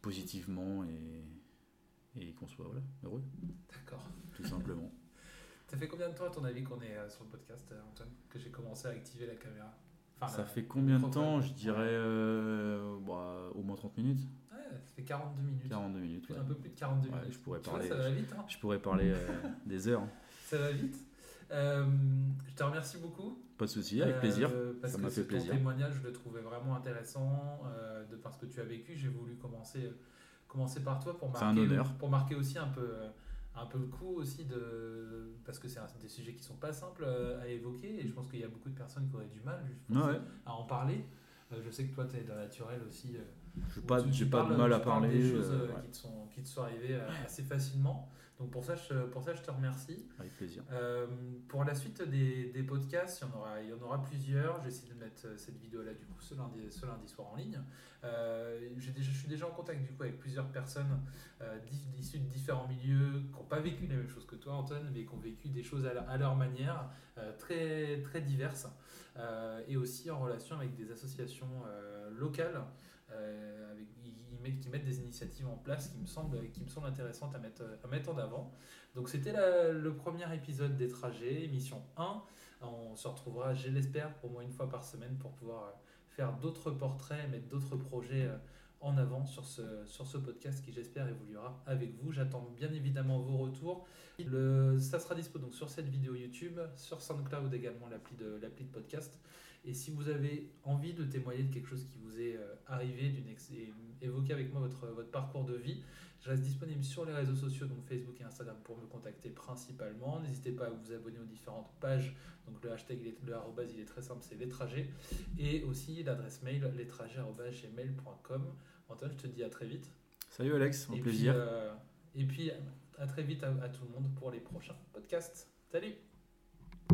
Speaker 3: positivement et, et qu'on soit voilà, heureux,
Speaker 2: D'accord.
Speaker 3: tout simplement.
Speaker 2: Ça fait combien de temps, à ton avis, qu'on est euh, sur le podcast, euh, Antoine Que j'ai commencé à activer la caméra? Enfin,
Speaker 3: Ça
Speaker 2: la-
Speaker 3: fait combien de temps? Je dirais euh, bah, au moins 30 minutes
Speaker 2: Ouais, ça fait 42 minutes.
Speaker 3: 42 minutes. Ouais.
Speaker 2: Un peu plus de 42
Speaker 3: Ouais,
Speaker 2: minutes.
Speaker 3: je pourrais
Speaker 2: vois,
Speaker 3: parler-
Speaker 2: ça va vite, hein
Speaker 3: Je pourrais parler euh, des heures.
Speaker 2: Ça va vite. Euh, je te remercie beaucoup.
Speaker 3: Pas de souci, avec
Speaker 2: Euh,
Speaker 3: plaisir.
Speaker 2: parce
Speaker 3: Ça
Speaker 2: que
Speaker 3: m'a fait plaisir.
Speaker 2: Ton témoignage, je le trouvais vraiment intéressant euh, de par ce que tu as vécu. J'ai voulu commencer, commencer par toi pour marquer,
Speaker 3: un honneur.
Speaker 2: pour marquer aussi un peu, euh, un peu le coup aussi de parce que c'est des sujets qui sont pas simples euh, à évoquer et je pense qu'il y a beaucoup de personnes qui auraient du mal je pense,
Speaker 3: Ouais, ouais.
Speaker 2: à en parler. Euh, je sais que toi, tu es d'un naturel aussi. euh,
Speaker 3: J'ai
Speaker 2: où
Speaker 3: pas,
Speaker 2: tu-
Speaker 3: j'ai
Speaker 2: tu
Speaker 3: pas de mal à parler.
Speaker 2: Des choses
Speaker 3: euh,
Speaker 2: euh,
Speaker 3: ouais,
Speaker 2: qui, te sont, qui te sont arrivées euh, assez facilement. Donc pour ça, je, pour ça, je te remercie.
Speaker 3: avec plaisir.
Speaker 2: Euh, pour la suite des, des podcasts, il y, en aura, il y en aura plusieurs. J'essaie de mettre euh, cette vidéo-là du coup ce lundi, ce lundi soir en ligne. Euh, déjà, je suis déjà en contact du coup avec plusieurs personnes euh, issues de différents milieux qui n'ont pas vécu la même chose que toi, Antoine, mais qui ont vécu des choses à leur, à leur manière, très, très diverses, et aussi en relation avec des associations locales. avec, mettent- qui mettent des initiatives en place qui me semblent, qui me semblent intéressantes à mettre, à mettre en avant. Donc c'était le premier épisode des trajets, émission 1. On se retrouvera, je l'espère, au moins une fois par semaine pour pouvoir faire d'autres portraits, mettre d'autres projets euh, en avant sur ce, sur ce podcast qui j'espère évoluera avec vous. J'attends bien évidemment vos retours. Ça sera dispo donc sur cette vidéo YouTube, sur SoundCloud également l'appli de, l'appli de podcast. Et si vous avez envie de témoigner de quelque chose qui vous est euh, arrivé, d'une et évoquer avec moi votre, votre parcours de vie, je reste disponible sur les réseaux sociaux, donc Facebook et Instagram, pour me contacter principalement. N'hésitez pas à vous abonner aux différentes pages. Donc le hashtag, le arrobase, il est très simple, c'est les trajets. Et aussi l'adresse mail, lestrajets.gmail.com. Antoine, je te dis à très vite.
Speaker 3: Salut Alex, au plaisir.
Speaker 2: Euh, et puis à très vite à, à tout le monde pour les prochains podcasts. Salut